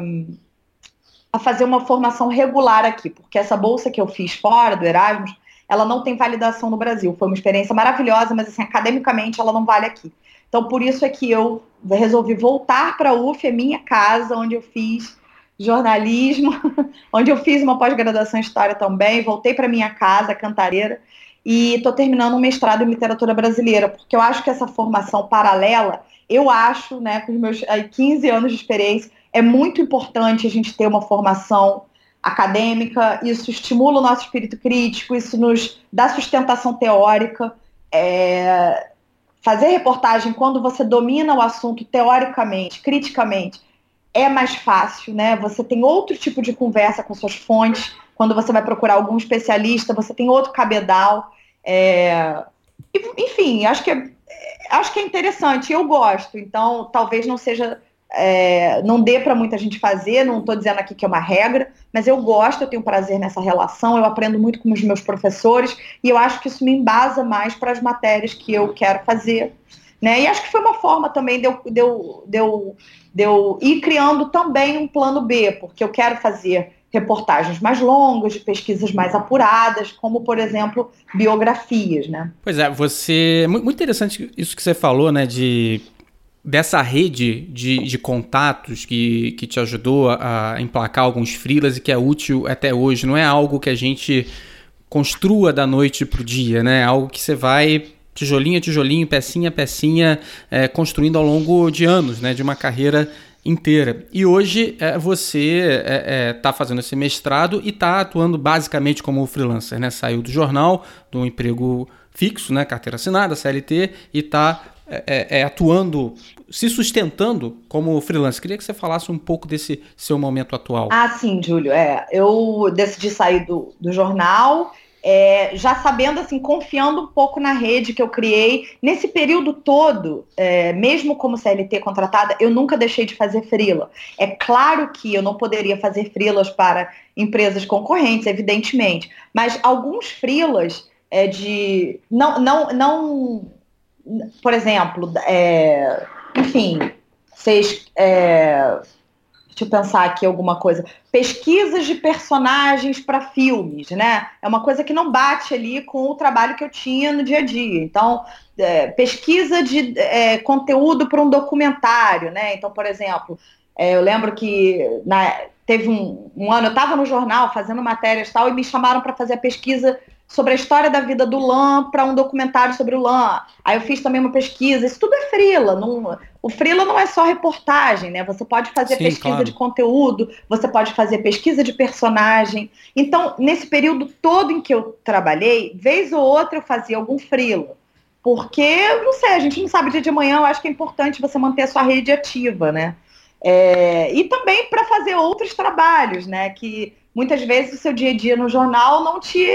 a fazer uma formação regular aqui, porque essa bolsa que eu fiz fora do Erasmus, ela não tem validação no Brasil. Foi uma experiência maravilhosa, mas assim, academicamente ela não vale aqui. Então, por isso é que eu resolvi voltar para a UF, é minha casa, onde eu fiz jornalismo, [LAUGHS] onde eu fiz uma pós-graduação em História também, voltei para minha casa, Cantareira, e estou terminando um mestrado em Literatura Brasileira, porque eu acho que essa formação paralela eu acho, né, com os meus 15 anos de experiência, é muito importante a gente ter uma formação acadêmica, isso estimula o nosso espírito crítico, isso nos dá sustentação teórica. É... Fazer reportagem quando você domina o assunto teoricamente, criticamente, é mais fácil, né? Você tem outro tipo de conversa com suas fontes. Quando você vai procurar algum especialista, você tem outro cabedal. É... Enfim, acho que é acho que é interessante, eu gosto, então talvez não seja. É, não dê para muita gente fazer, não estou dizendo aqui que é uma regra, mas eu gosto, eu tenho prazer nessa relação, eu aprendo muito com os meus professores e eu acho que isso me embasa mais para as matérias que eu quero fazer. Né? E acho que foi uma forma também de eu, de, eu, de, eu, de eu ir criando também um plano B, porque eu quero fazer reportagens mais longas, de pesquisas mais apuradas, como, por exemplo, biografias, né? Pois é, você... Muito interessante isso que você falou, né, de... Dessa rede de, de contatos que, que te ajudou a emplacar alguns frilas e que é útil até hoje. Não é algo que a gente construa da noite para o dia, né? É algo que você vai tijolinho a tijolinho, pecinha a pecinha, é, construindo ao longo de anos, né? De uma carreira inteira. E hoje é, você está é, é, tá fazendo esse mestrado e está atuando basicamente como freelancer, né? Saiu do jornal, do emprego fixo, né? Carteira assinada, CLT, e está é, é, é, atuando, se sustentando como freelancer. Queria que você falasse um pouco desse seu momento atual. Ah, sim, Júlio. É, eu decidi sair do, do jornal é, já sabendo, assim, confiando um pouco na rede que eu criei. Nesse período todo, é, mesmo como CLT contratada, eu nunca deixei de fazer freela. É claro que eu não poderia fazer freelas para empresas concorrentes, evidentemente, mas alguns freelas é, de... Não, não, não... Por exemplo, é, enfim, vocês... É, Deixa eu pensar aqui alguma coisa. Pesquisas de personagens para filmes, né? É uma coisa que não bate ali com o trabalho que eu tinha no dia a dia. Então, é, pesquisa de é, conteúdo para um documentário, né? Então, por exemplo, é, eu lembro que na, teve um, um ano, eu estava no jornal fazendo matérias e tal, e me chamaram para fazer a pesquisa sobre a história da vida do Lan para um documentário sobre o Lan. Aí eu fiz também uma pesquisa. Isso tudo é frila. Não, o frila não é só reportagem, né? Você pode fazer Sim, pesquisa claro. de conteúdo, você pode fazer pesquisa de personagem. Então, nesse período todo em que eu trabalhei, vez ou outra eu fazia algum frila. Porque, não sei, a gente não sabe dia de manhã, eu acho que é importante você manter a sua rede ativa, né? É, e também para fazer outros trabalhos, né? Que muitas vezes o seu dia a dia no jornal não te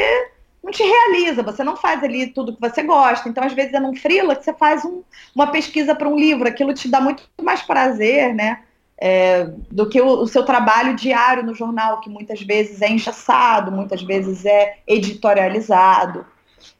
não te realiza, você não faz ali tudo que você gosta. Então, às vezes, é num freela que você faz um, uma pesquisa para um livro, aquilo te dá muito mais prazer, né? É, do que o, o, seu trabalho diário no jornal, que muitas vezes é engessado, muitas vezes é editorializado.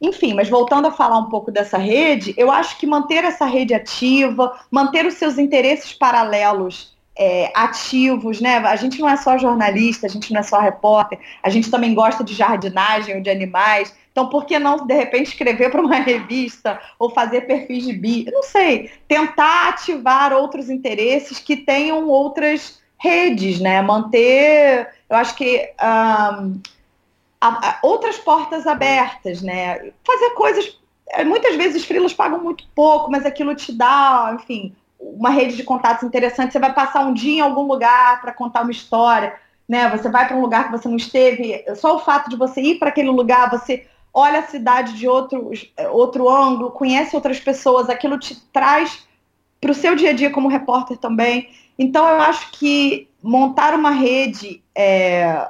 Enfim, mas voltando a falar um pouco dessa rede, eu acho que manter essa rede ativa, manter os seus interesses paralelos é, ativos, né? A gente não é só jornalista, a gente não é só repórter, a gente também gosta de jardinagem ou de animais. Então, por que não, de repente, escrever para uma [LAUGHS] revista ou fazer perfis de bi? não sei. Tentar ativar outros interesses que tenham outras redes, né? Manter. Eu acho que. Um, a, a outras portas abertas, né? Fazer coisas. É, muitas vezes os frilas pagam muito pouco, mas aquilo te dá, enfim, uma rede de contatos interessante. Você vai passar um dia em algum lugar para contar uma história, né? Você vai para um lugar que você não esteve. Só o fato de você ir para aquele lugar, você olha a cidade de outro, outro ângulo, conhece outras pessoas, aquilo te traz para o seu dia a dia como repórter também. Então, eu acho que montar uma rede é,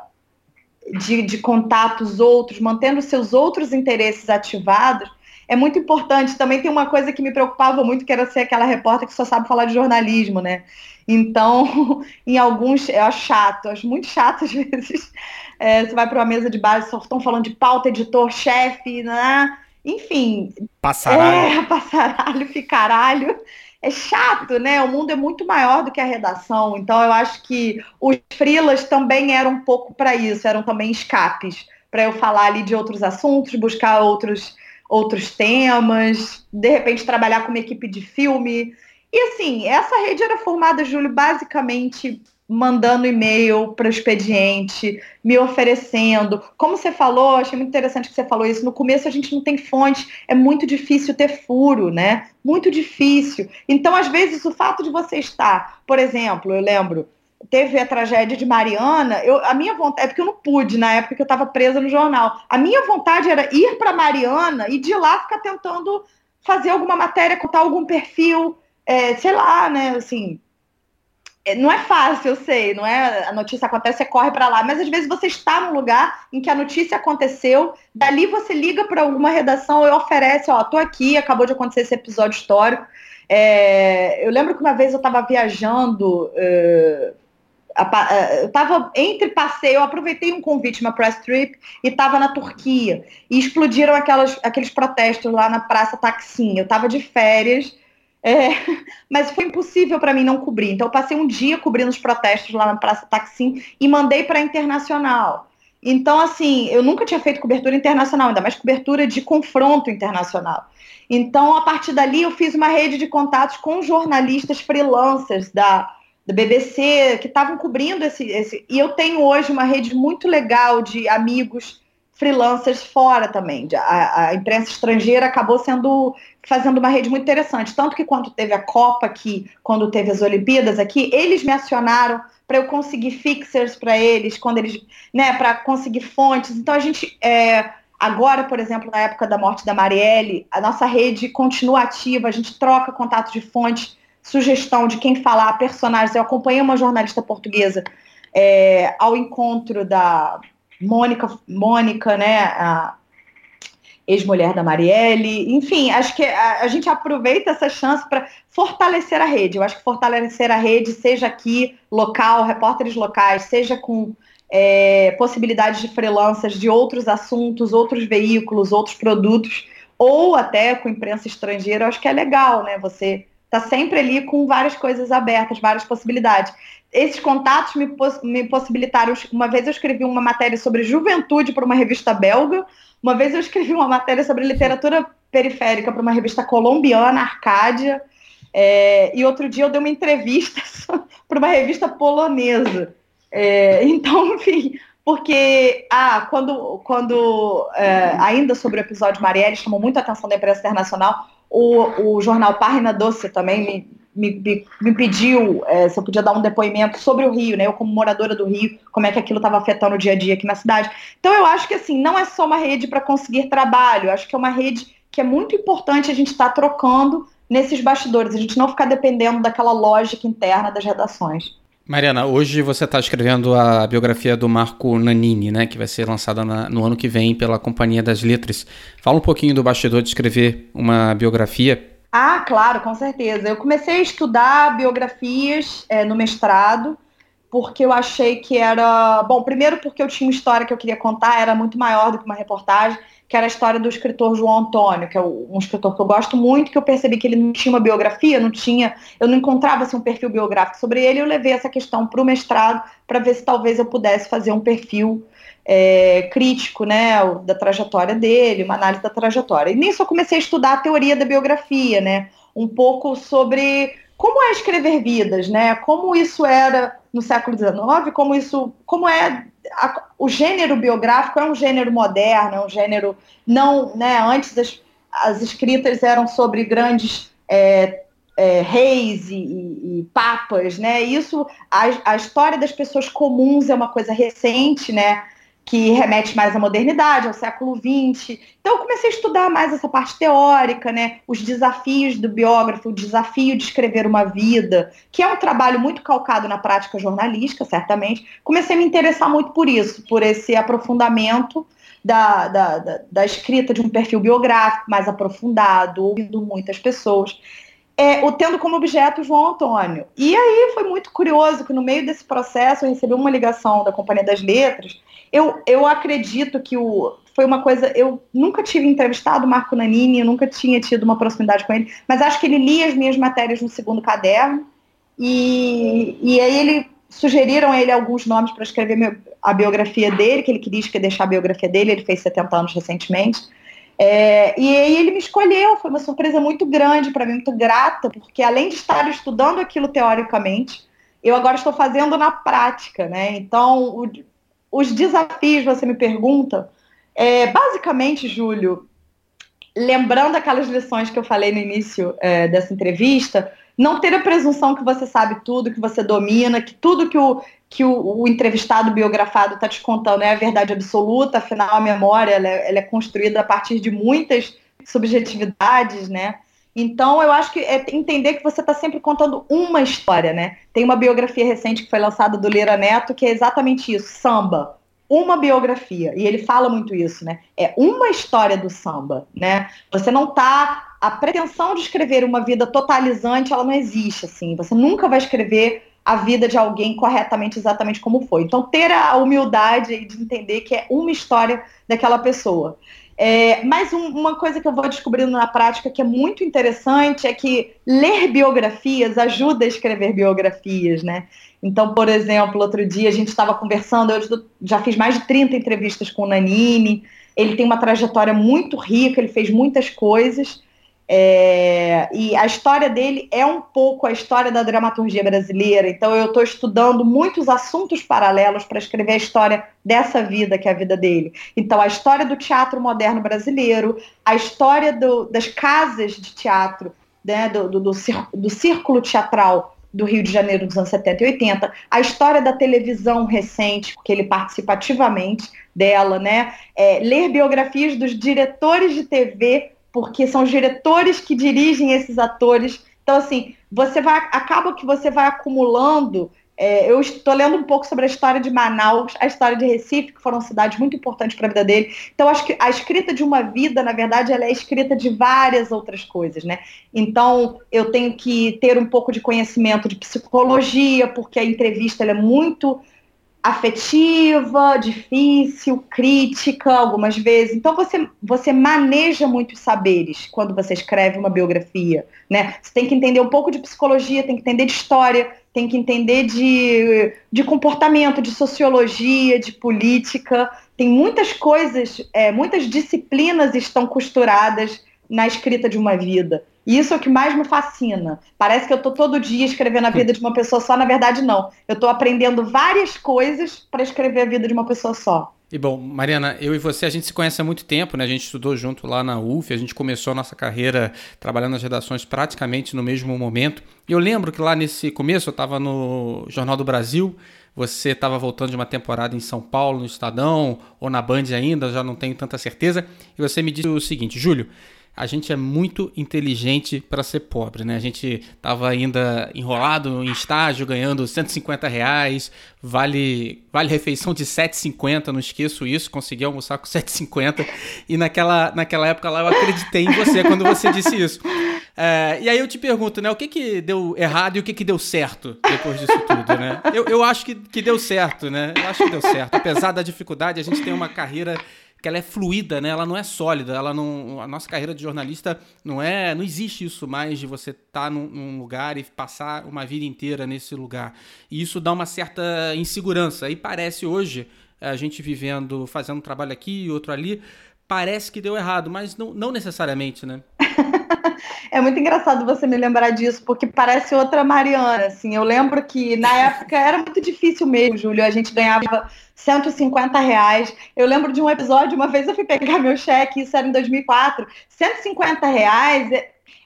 de, de contatos outros, mantendo seus outros interesses ativados, é muito importante. Também tem uma coisa que me preocupava muito, que era ser aquela repórter que só sabe falar de jornalismo, né? Então, [LAUGHS] em alguns, eu acho chato, acho muito chato [LAUGHS] às vezes. É, você vai para uma mesa de base, só estão falando de pauta, editor, chefe, né? Enfim. Passaralho. É, [LAUGHS] passaralho, ficaralho é chato, né? O mundo é muito maior do que a redação. Então eu acho que os frilas também eram um pouco para isso, eram também escapes para eu falar ali de outros assuntos, buscar outros outros temas, de repente trabalhar com uma equipe de filme. E assim, essa rede era formada, Júlio, basicamente mandando e-mail para o expediente, me oferecendo. Como você falou, achei muito interessante que você falou isso. No começo a gente não tem fonte, é muito difícil ter furo, né? Muito difícil. Então, às vezes, o fato de você estar, por exemplo, eu lembro, teve a tragédia de Mariana, eu, a minha vontade, é porque eu não pude na época que eu estava presa no jornal. A minha vontade era ir para Mariana e de lá ficar tentando fazer alguma matéria, contar algum perfil, é, sei lá, né? Assim, é, não é fácil, eu sei, não é a notícia acontece, você corre para lá, mas às vezes você está num lugar em que a notícia aconteceu, dali você liga para alguma redação e oferece, ó, tô aqui, acabou de acontecer esse episódio histórico. É, eu lembro que uma vez eu estava viajando, uh, eu estava entre passeio, eu aproveitei um convite, uma press trip, e estava na Turquia, e explodiram aquelas, aqueles protestos lá na Praça Taksim. Eu estava de férias, é, [LAUGHS] mas foi impossível para mim não cobrir. Então, eu passei um dia cobrindo os protestos lá na Praça Taksim e mandei para internacional. Então, assim, eu nunca tinha feito cobertura internacional, ainda mais cobertura de confronto internacional. Então, a partir dali, eu fiz uma rede de contatos com jornalistas freelancers da, da BBC que estavam cobrindo esse, esse. E eu tenho hoje uma rede muito legal de amigos freelancers fora também. A, a, imprensa estrangeira acabou sendo fazendo uma rede muito interessante. Tanto que quando teve a Copa aqui, quando teve as Olimpíadas aqui, eles me acionaram para eu conseguir fixers para eles, quando eles, né, para conseguir fontes. Então a gente é, agora, por exemplo, na época da morte da Marielle, a nossa rede continua ativa, a gente troca contato de fonte, sugestão de quem falar, personagens. Eu acompanhei uma jornalista portuguesa é, ao encontro da Mônica, Mônica, né, a ex-mulher da Marielle, enfim, acho que a, a gente aproveita essa chance para fortalecer a rede. Eu acho que fortalecer a rede, seja aqui local, repórteres locais, seja com é, possibilidades de freelancers de outros assuntos, outros veículos, outros produtos, ou até com imprensa estrangeira, eu acho que é legal, né? Você tá sempre ali com várias coisas abertas, várias possibilidades esses contatos me, poss me possibilitaram. Uma vez eu escrevi uma matéria sobre juventude para uma revista belga, uma vez eu escrevi uma matéria sobre literatura periférica para uma revista colombiana, Arcádia, é, e outro dia eu dei uma entrevista [LAUGHS] para uma revista polonesa. É, então, enfim, porque ah, quando, quando é, ainda sobre o episódio Marielle, chamou muito a atenção da imprensa internacional, o, o jornal Página Doce também me me, me, pediu é, se eu podia dar um depoimento sobre o Rio, né? Eu, como moradora do Rio, como é que aquilo estava afetando o dia a dia aqui na cidade. Então, eu acho que, assim, não é só uma rede para conseguir trabalho, acho que é uma rede que é muito importante a gente estar tá trocando nesses bastidores, a gente não ficar dependendo daquela lógica interna das redações. Mariana, hoje você está escrevendo a biografia do Marco Nanini, né, que vai ser lançada na, no ano que vem pela Companhia das Letras. Fala um pouquinho do bastidor de escrever uma biografia ah, claro, com certeza. Eu comecei a estudar biografias é, no mestrado, porque eu achei que era. Bom, primeiro porque eu tinha uma história que eu queria contar, era muito maior do que uma reportagem, que era a história do escritor João Antônio, que é um escritor que eu gosto muito, que eu percebi que ele não tinha uma biografia, não tinha. Eu não encontrava assim, um perfil biográfico sobre ele, eu levei essa questão para o mestrado para ver se talvez eu pudesse fazer um perfil é, crítico né, da trajetória dele, uma análise da trajetória. E nisso eu comecei a estudar a teoria da biografia, né, um pouco sobre como é escrever vidas, né, como isso era no século XIX, como isso, como é a, o gênero biográfico é um gênero moderno, é um gênero não, né? Antes as, as escritas eram sobre grandes é, é, reis e, e, e, papas, né? Isso, a, a história das pessoas comuns é uma coisa recente, né? Que remete mais à modernidade, ao século XX. Então eu comecei a estudar mais essa parte teórica, né? Os desafios do biógrafo, o desafio de escrever uma vida, que é um trabalho muito calcado na prática jornalística, certamente. Comecei a me interessar muito por isso, por esse aprofundamento da, da, da, da escrita de um perfil biográfico mais aprofundado, ouvindo muitas pessoas. É, o tendo como objeto João Antônio. E aí foi muito curioso que no meio desse processo eu recebi uma ligação da Companhia das Letras eu, eu acredito que o, foi uma coisa. Eu nunca tive entrevistado o Marco Nanini, eu nunca tinha tido uma proximidade com ele, mas acho que ele lia as minhas matérias no segundo caderno. E, e aí ele sugeriram a ele alguns nomes para escrever a biografia dele, que ele queria deixar a biografia dele, ele fez 70 anos recentemente. É, e aí ele me escolheu, foi uma surpresa muito grande para mim, muito grata, porque além de estar estudando aquilo teoricamente, eu agora estou fazendo na prática, né? Então, o, os desafios, você me pergunta, é, basicamente, Júlio, lembrando aquelas lições que eu falei no início é, dessa entrevista, não ter a presunção que você sabe tudo, que você domina, que tudo que o, que o, o entrevistado biografado está te contando é a verdade absoluta, afinal a memória ela é, ela é construída a partir de muitas subjetividades, né? Então, eu acho que é entender que você está sempre contando uma história, né? Tem uma biografia recente que foi lançada do Lira Neto, que é exatamente isso, samba. Uma biografia. E ele fala muito isso, né? É uma história do samba, né? Você não tá. A pretensão de escrever uma vida totalizante, ela não existe, assim. Você nunca vai escrever a vida de alguém corretamente, exatamente como foi. Então, ter a humildade de entender que é uma história daquela pessoa. É, mas um, uma coisa que eu vou descobrindo na prática que é muito interessante é que ler biografias ajuda a escrever biografias, né? Então, por exemplo, outro dia a gente estava conversando, eu já fiz mais de 30 entrevistas com o Nanini, ele tem uma trajetória muito rica, ele fez muitas coisas, é, e a história dele é um pouco a história da dramaturgia brasileira. Então, eu estou estudando muitos assuntos paralelos para escrever a história dessa vida, que é a vida dele. Então, a história do teatro moderno brasileiro, a história do, das casas de teatro, né, do, do, do, círculo teatral do Rio de Janeiro dos anos 70 e 80, a história da televisão recente, que ele participa ativamente dela, né? É, ler biografias dos diretores de TV porque são os diretores que dirigem esses atores. Então, assim, você vai. Acaba que você vai acumulando. É, eu estou lendo um pouco sobre a história de Manaus, a história de Recife, que foram cidades muito importantes para a vida dele. Então, acho que a escrita de uma vida, na verdade, ela é escrita de várias outras coisas, né? Então, eu tenho que ter um pouco de conhecimento de psicologia, porque a entrevista é muito afetiva, difícil, crítica algumas vezes. Então você, você maneja muitos saberes quando você escreve uma biografia, né? Você tem que entender um pouco de psicologia, tem que entender de história, tem que entender de, de comportamento, de sociologia, de política. Tem muitas coisas, é, muitas disciplinas estão costuradas na escrita de uma vida. E isso é o que mais me fascina. Parece que eu estou todo dia escrevendo a vida de uma pessoa só, na verdade, não. Eu estou aprendendo várias coisas para escrever a vida de uma pessoa só. E bom, Mariana, eu e você, a gente se conhece há muito tempo, né? A gente estudou junto lá na UF, a gente começou a nossa carreira trabalhando nas redações praticamente no mesmo momento. E eu lembro que lá nesse começo eu estava no Jornal do Brasil, você estava voltando de uma temporada em São Paulo, no Estadão, ou na Band ainda, já não tenho tanta certeza, e você me disse o seguinte, Júlio, a gente é muito inteligente para ser pobre, né? A gente estava ainda enrolado em estágio, ganhando 150 reais, vale, vale refeição de 7,50, não esqueço isso, consegui almoçar com 7,50. E naquela, naquela época lá eu acreditei em você quando você disse isso. É, e aí eu te pergunto, né? O que, que deu errado e o que, que deu certo depois disso tudo, né? Eu, eu acho que, que deu certo, né? Eu acho que deu certo. Apesar da dificuldade, a gente tem uma carreira que ela é fluida, né? Ela não é sólida, ela não, a nossa carreira de jornalista não é, não existe isso mais de você estar tá num, num, lugar e passar uma vida inteira nesse lugar. E isso dá uma certa insegurança. E parece hoje a gente vivendo, fazendo um trabalho aqui e outro ali, parece que deu errado, mas não, não necessariamente, né? [LAUGHS] é muito engraçado você me lembrar disso, porque parece outra Mariana, assim. Eu lembro que na época era muito difícil mesmo, Júlio. A gente ganhava 150 reais. Eu lembro de um episódio, uma vez eu fui pegar [LAUGHS] meu cheque, isso era em 2004. 150 reais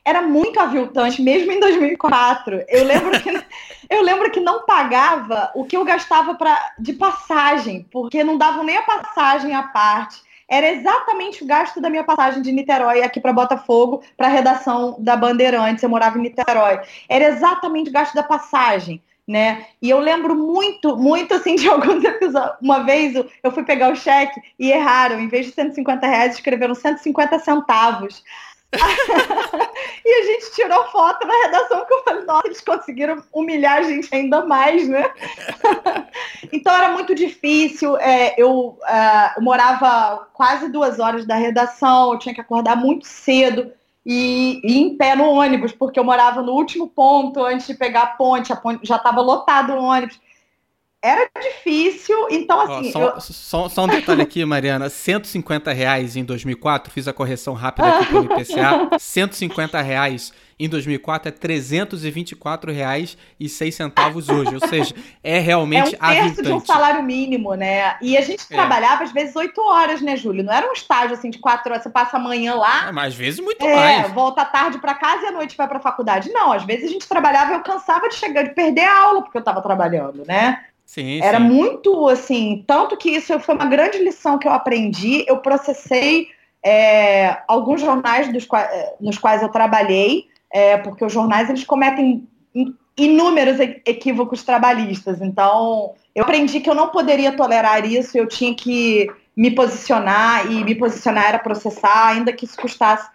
era muito aviltante, mesmo em 2004. Eu lembro que, [LAUGHS] eu lembro que não pagava o que eu gastava pra, de passagem, porque não davam nem a passagem à parte. Era exatamente o gasto da minha passagem de Niterói aqui para Botafogo, para a redação da Bandeirantes. Eu morava em Niterói. Era exatamente o gasto da passagem. Né? E eu lembro muito, muito assim de [LAUGHS] alguns episódios. Uma vez eu fui pegar o cheque e erraram, em vez de 150 reais, escreveram 150 centavos. [LAUGHS] e a gente tirou foto na redação que eu falei, nossa, eles conseguiram humilhar a gente ainda mais, né? [LAUGHS] então era muito difícil. É, eu, uh, eu, morava quase duas horas da redação, eu tinha que acordar muito cedo e, e, em pé no ônibus, porque eu morava no último ponto antes de pegar a ponte, a ponte já estava lotado o ônibus era difícil, então assim. Ó, só, eu... só, só, um detalhe aqui, Mariana: 150 reais em 2004, fiz a correção rápida aqui pelo IPCA. 150 reais em 2004 é 324 reais e 6 centavos hoje, ou seja, é realmente é um terço de um salário mínimo, né? E a gente é. trabalhava às vezes 8 horas, né, Júlio? Não era um estágio assim de 4 horas, você passa a manhã lá. É, mas às vezes muito é, mais. volta à tarde para casa e à noite vai para a faculdade. Não, às vezes a gente trabalhava e eu cansava de chegar de perder a aula porque eu estava trabalhando, né? Sim, Era sim. muito assim, tanto que isso foi uma grande lição que eu aprendi. Eu processei é, alguns jornais é, nos quais eu trabalhei, é, porque os jornais eles cometem inúmeros equívocos trabalhistas. Então, eu aprendi que eu não poderia tolerar isso, eu tinha que me posicionar, e me posicionar era processar, ainda que isso custasse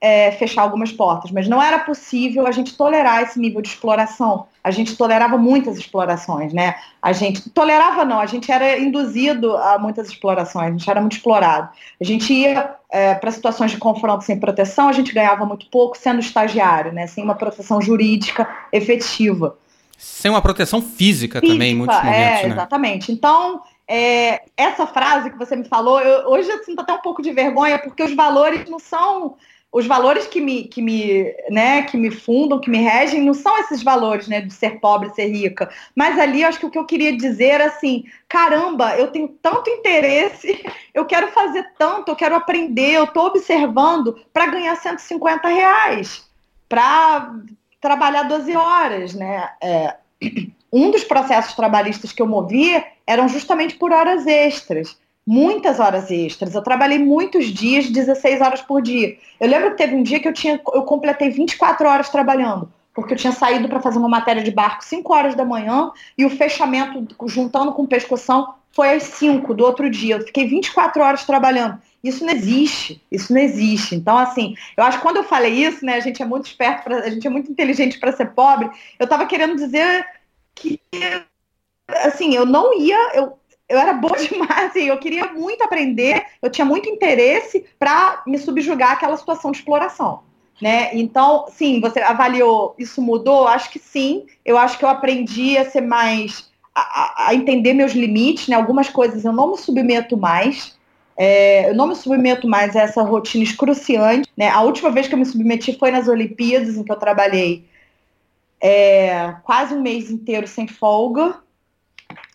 é, fechar algumas portas, mas não era possível a gente tolerar esse nível de exploração. A gente tolerava muitas explorações, né? A gente tolerava não, a gente era induzido a muitas explorações, a gente era muito explorado. A gente ia é, para situações de confronto sem proteção, a gente ganhava muito pouco sendo estagiário, né? Sem uma proteção jurídica efetiva. Sem uma proteção física, física também, em muitos momentos. É, né? exatamente. Então, é, essa frase que você me falou, eu, hoje eu sinto até um pouco de vergonha, porque os valores não são os valores que me, que me, né, que me fundam, que me regem, não são esses valores, né, de ser pobre, ser rica. Mas ali, acho que o que eu queria dizer assim, caramba, eu tenho tanto interesse, [LAUGHS] eu quero fazer tanto, eu quero aprender, eu estou observando para ganhar 150 reais, para trabalhar 12 horas, né? É, [CLEARS THROAT] um dos processos trabalhistas que eu movia eram justamente por horas extras muitas horas extras. Eu trabalhei muitos dias, 16 horas por dia. Eu lembro que teve um dia que eu tinha, eu completei 24 horas trabalhando, porque eu tinha saído para fazer uma matéria de barco 5 horas da manhã e o fechamento, juntando com pescoção, foi às 5 do outro dia. Eu fiquei 24 horas trabalhando. Isso não existe, isso não existe. Então, assim, eu acho que quando eu falei isso, né, a gente é muito esperto, pra, a gente é muito inteligente para ser pobre, eu estava querendo dizer que assim, eu não ia, eu, eu era boa [LAUGHS] demais, assim, eu queria muito aprender, eu tinha muito interesse para me subjugar aquela situação de exploração. Né? Então, sim, você avaliou, isso mudou? Acho que sim. Eu acho que eu aprendi a ser mais. a, a entender meus limites, né? Algumas coisas eu não me submeto mais. É, eu não me submeto mais a essa rotina excruciante. Né? A última vez que eu me submeti foi nas Olimpíadas, em que eu trabalhei é, quase um mês inteiro sem folga.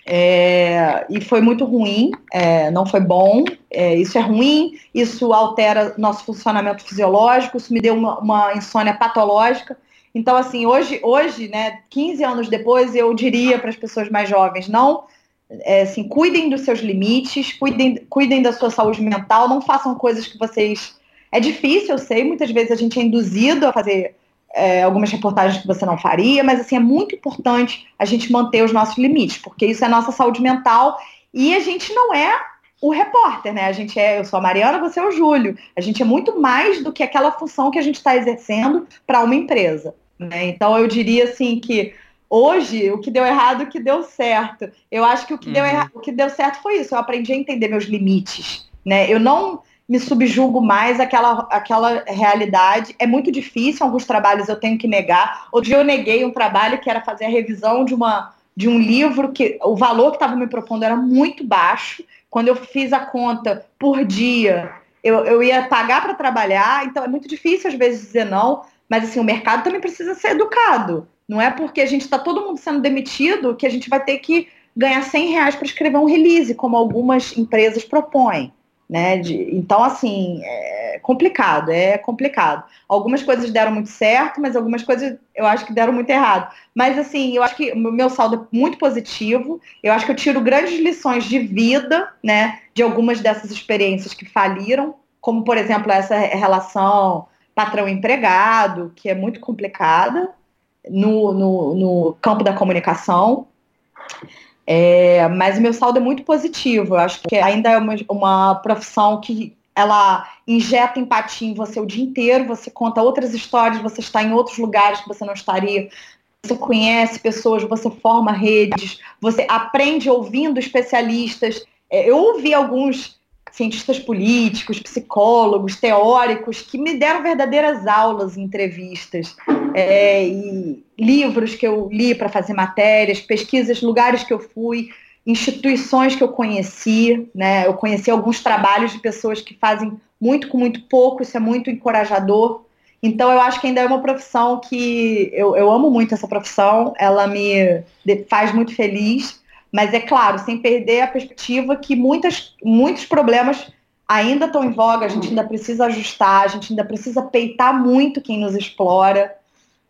É, e foi muito ruim, é, não foi bom. É, isso é ruim, isso altera nosso funcionamento fisiológico, isso me deu uma, uma, insônia patológica. Então, assim, hoje, hoje, né, 15 anos depois, eu diria para as pessoas mais jovens, não, é, assim, cuidem dos seus limites, cuidem, cuidem da sua saúde mental, não façam coisas que vocês. É difícil, eu sei, muitas vezes a gente é induzido a fazer é, algumas reportagens que você não faria, mas assim, é muito importante a gente manter os nossos limites, porque isso é nossa saúde mental e a gente não é o repórter, né? A gente é, eu sou a Mariana, você é o Júlio. A gente é muito mais do que aquela função que a gente está exercendo para uma empresa. Né? Então eu diria assim que hoje o que deu errado, o que deu certo. Eu acho que o que, uhum. deu, errado, o que deu certo foi isso. Eu aprendi a entender meus limites. Né? Eu não me subjugo mais àquela, àquela realidade. É muito difícil, alguns trabalhos eu tenho que negar. Outro dia eu neguei um trabalho que era fazer a revisão de, uma, de um livro que o valor que estava me propondo era muito baixo. Quando eu fiz a conta por dia, eu, eu ia pagar para trabalhar, então é muito difícil às vezes dizer não, mas assim, o mercado também precisa ser educado. Não é porque a gente está todo mundo sendo demitido que a gente vai ter que ganhar 100 reais para escrever um release, como algumas empresas propõem. Né? De, então, assim, é complicado, é complicado. Algumas coisas deram muito certo, mas algumas coisas eu acho que deram muito errado. Mas, assim, eu acho que o meu saldo é muito positivo. Eu acho que eu tiro grandes lições de vida, né, de algumas dessas experiências que faliram, como, por exemplo, essa relação patrão-empregado, que é muito complicada no, no, no campo da comunicação. É, mas o meu saldo é muito positivo. Eu acho que ainda é uma, uma profissão que ela injeta empatia em você o dia inteiro, você conta outras histórias, você está em outros lugares que você não estaria, você conhece pessoas, você forma redes, você aprende ouvindo especialistas. É, eu ouvi alguns cientistas políticos, psicólogos, teóricos, que me deram verdadeiras aulas em entrevistas, é, e livros que eu li para fazer matérias, pesquisas, lugares que eu fui, instituições que eu conheci, né? Eu conheci alguns trabalhos de pessoas que fazem muito com muito pouco, isso é muito encorajador. Então eu acho que ainda é uma profissão que eu, eu amo muito essa profissão, ela me faz muito feliz mas é claro, sem perder a perspectiva que muitas, muitos problemas ainda estão em voga, a gente ainda precisa ajustar, a gente ainda precisa peitar muito quem nos explora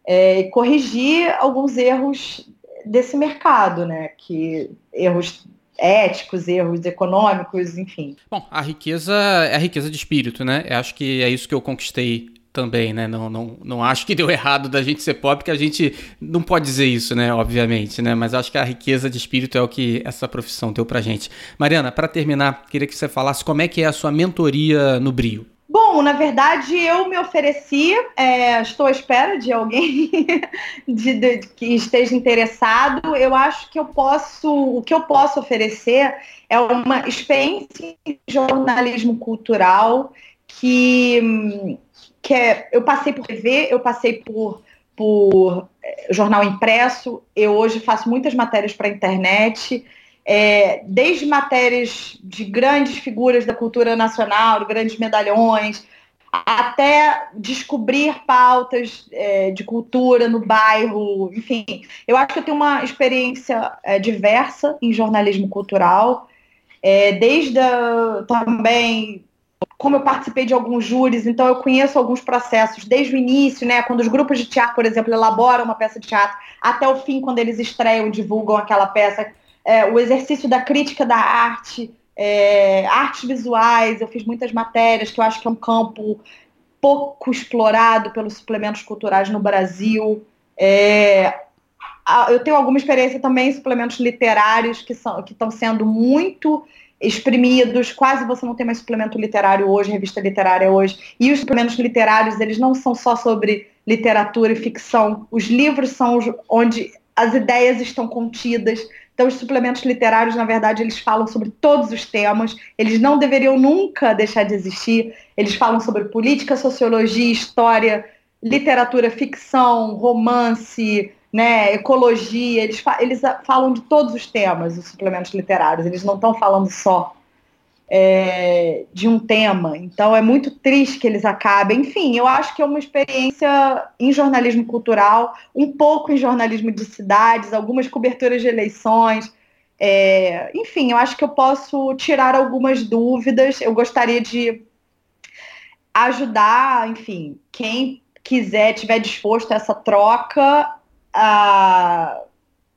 é, e corrigir alguns erros desse mercado, né? Que erros éticos, erros econômicos, enfim. Bom, a riqueza é a riqueza de espírito, né? Eu acho que é isso que eu conquistei também, né? Não, não, não acho que deu errado da gente ser pobre, porque a gente não pode dizer isso, né? Obviamente, né? Mas acho que a riqueza de espírito é o que essa profissão deu pra gente. Mariana, para terminar, queria que você falasse como é que é a sua mentoria no Brio. Bom, na verdade, eu me ofereci, é, estou à espera de alguém [LAUGHS] de, de, que esteja interessado. Eu acho que eu posso, o que eu posso oferecer é uma experiência em jornalismo cultural que hum, que é, eu passei por TV, eu passei por, por eh, jornal impresso, eu hoje faço muitas matérias para a internet, é, desde matérias de grandes figuras da cultura nacional, de grandes medalhões, até descobrir pautas é, de cultura no bairro, enfim. Eu acho que eu tenho uma experiência é, diversa em jornalismo cultural, é, desde a, também como eu participei de alguns júris, então eu conheço alguns processos desde o início, né, quando os grupos de teatro, por exemplo, elaboram uma peça de teatro, até o fim, quando eles estreiam, divulgam aquela peça, é, o exercício da crítica da arte, é, artes visuais, eu fiz muitas matérias, que eu acho que é um campo pouco explorado pelos suplementos culturais no Brasil. É, eu tenho alguma experiência também em suplementos literários que estão sendo muito exprimidos, quase você não tem mais suplemento literário hoje, revista literária hoje. E os suplementos literários, eles não são só sobre literatura e ficção. Os livros são onde as ideias estão contidas. Então, os suplementos literários, na verdade, eles falam sobre todos os temas. Eles não deveriam nunca deixar de existir. Eles falam sobre política, sociologia, história, literatura, ficção, romance, né, ecologia, eles, fa eles falam de todos os temas, os suplementos literários, eles não estão falando só é, de um tema. Então é muito triste que eles acabem. Enfim, eu acho que é uma experiência em jornalismo cultural, um pouco em jornalismo de cidades, algumas coberturas de eleições. É, enfim, eu acho que eu posso tirar algumas dúvidas. Eu gostaria de ajudar, enfim, quem quiser, tiver disposto a essa troca, a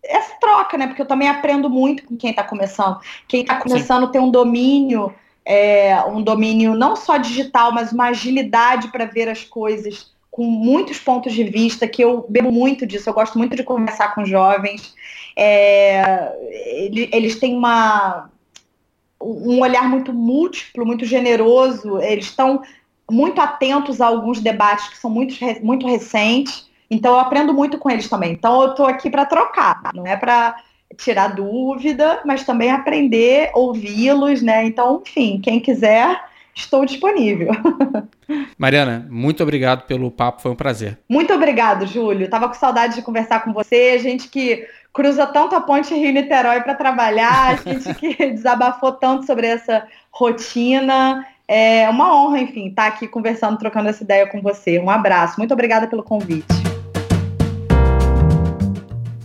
essa troca, né? Porque eu também aprendo muito com quem está começando. Quem está começando Sim. tem um domínio, é, um domínio não só digital, mas uma agilidade para ver as coisas com muitos pontos de vista, que eu bebo muito disso, eu gosto muito de conversar com jovens. É, eles têm uma, um olhar muito múltiplo, muito generoso, eles estão muito atentos a alguns debates que são muito, muito recentes. Então eu aprendo muito com eles também. Então eu estou aqui para trocar, não é para tirar dúvida, mas também aprender, ouvi-los, né? Então, enfim, quem quiser, estou disponível. [LAUGHS] Mariana, muito obrigado pelo papo, foi um prazer. Muito obrigado, Júlio. Tava com saudade de conversar com você, gente que cruza tanto a ponte Rio-Niterói para trabalhar, gente que [LAUGHS] desabafou tanto sobre essa rotina. É uma honra, enfim, estar aqui conversando, trocando essa ideia com você. Um abraço. Muito obrigada pelo convite.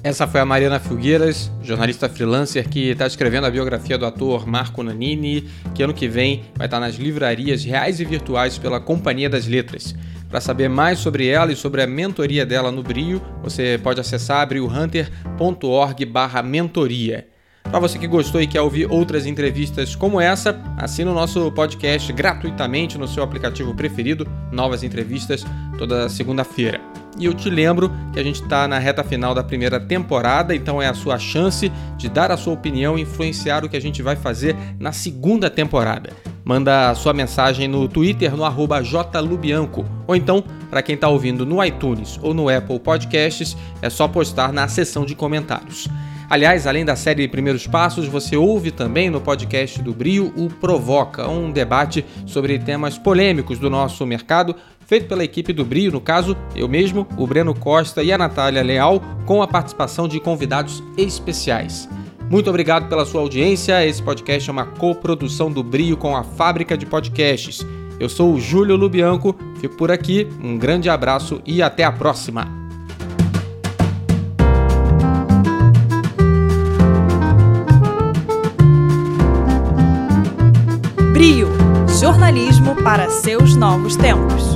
Essa foi a Mariana Filgueiras, jornalista freelancer que está escrevendo a biografia do ator Marco Nanini, que ano que vem vai estar nas livrarias reais e virtuais pela Companhia das Letras. Para saber mais sobre ela e sobre a mentoria dela no Brio, você pode acessar briohunter.org/mentoria. Para você que gostou e quer ouvir outras entrevistas como essa, assina o nosso podcast gratuitamente no seu aplicativo preferido, novas entrevistas toda segunda-feira. E eu te lembro que a gente está na reta final da primeira temporada, então é a sua chance de dar a sua opinião e influenciar o que a gente vai fazer na segunda temporada. Manda a sua mensagem no Twitter no arroba jlubianco, ou então, para quem está ouvindo no iTunes ou no Apple Podcasts, é só postar na seção de comentários. Aliás, além da série Primeiros Passos, você ouve também no podcast do Brio o Provoca, um debate sobre temas polêmicos do nosso mercado, feito pela equipe do Brio, no caso, eu mesmo, o Breno Costa e a Natália Leal, com a participação de convidados especiais. Muito obrigado pela sua audiência. Esse podcast é uma coprodução do Brio com a Fábrica de Podcasts. Eu sou o Júlio Lubianco, fico por aqui, um grande abraço e até a próxima! Jornalismo para seus novos tempos.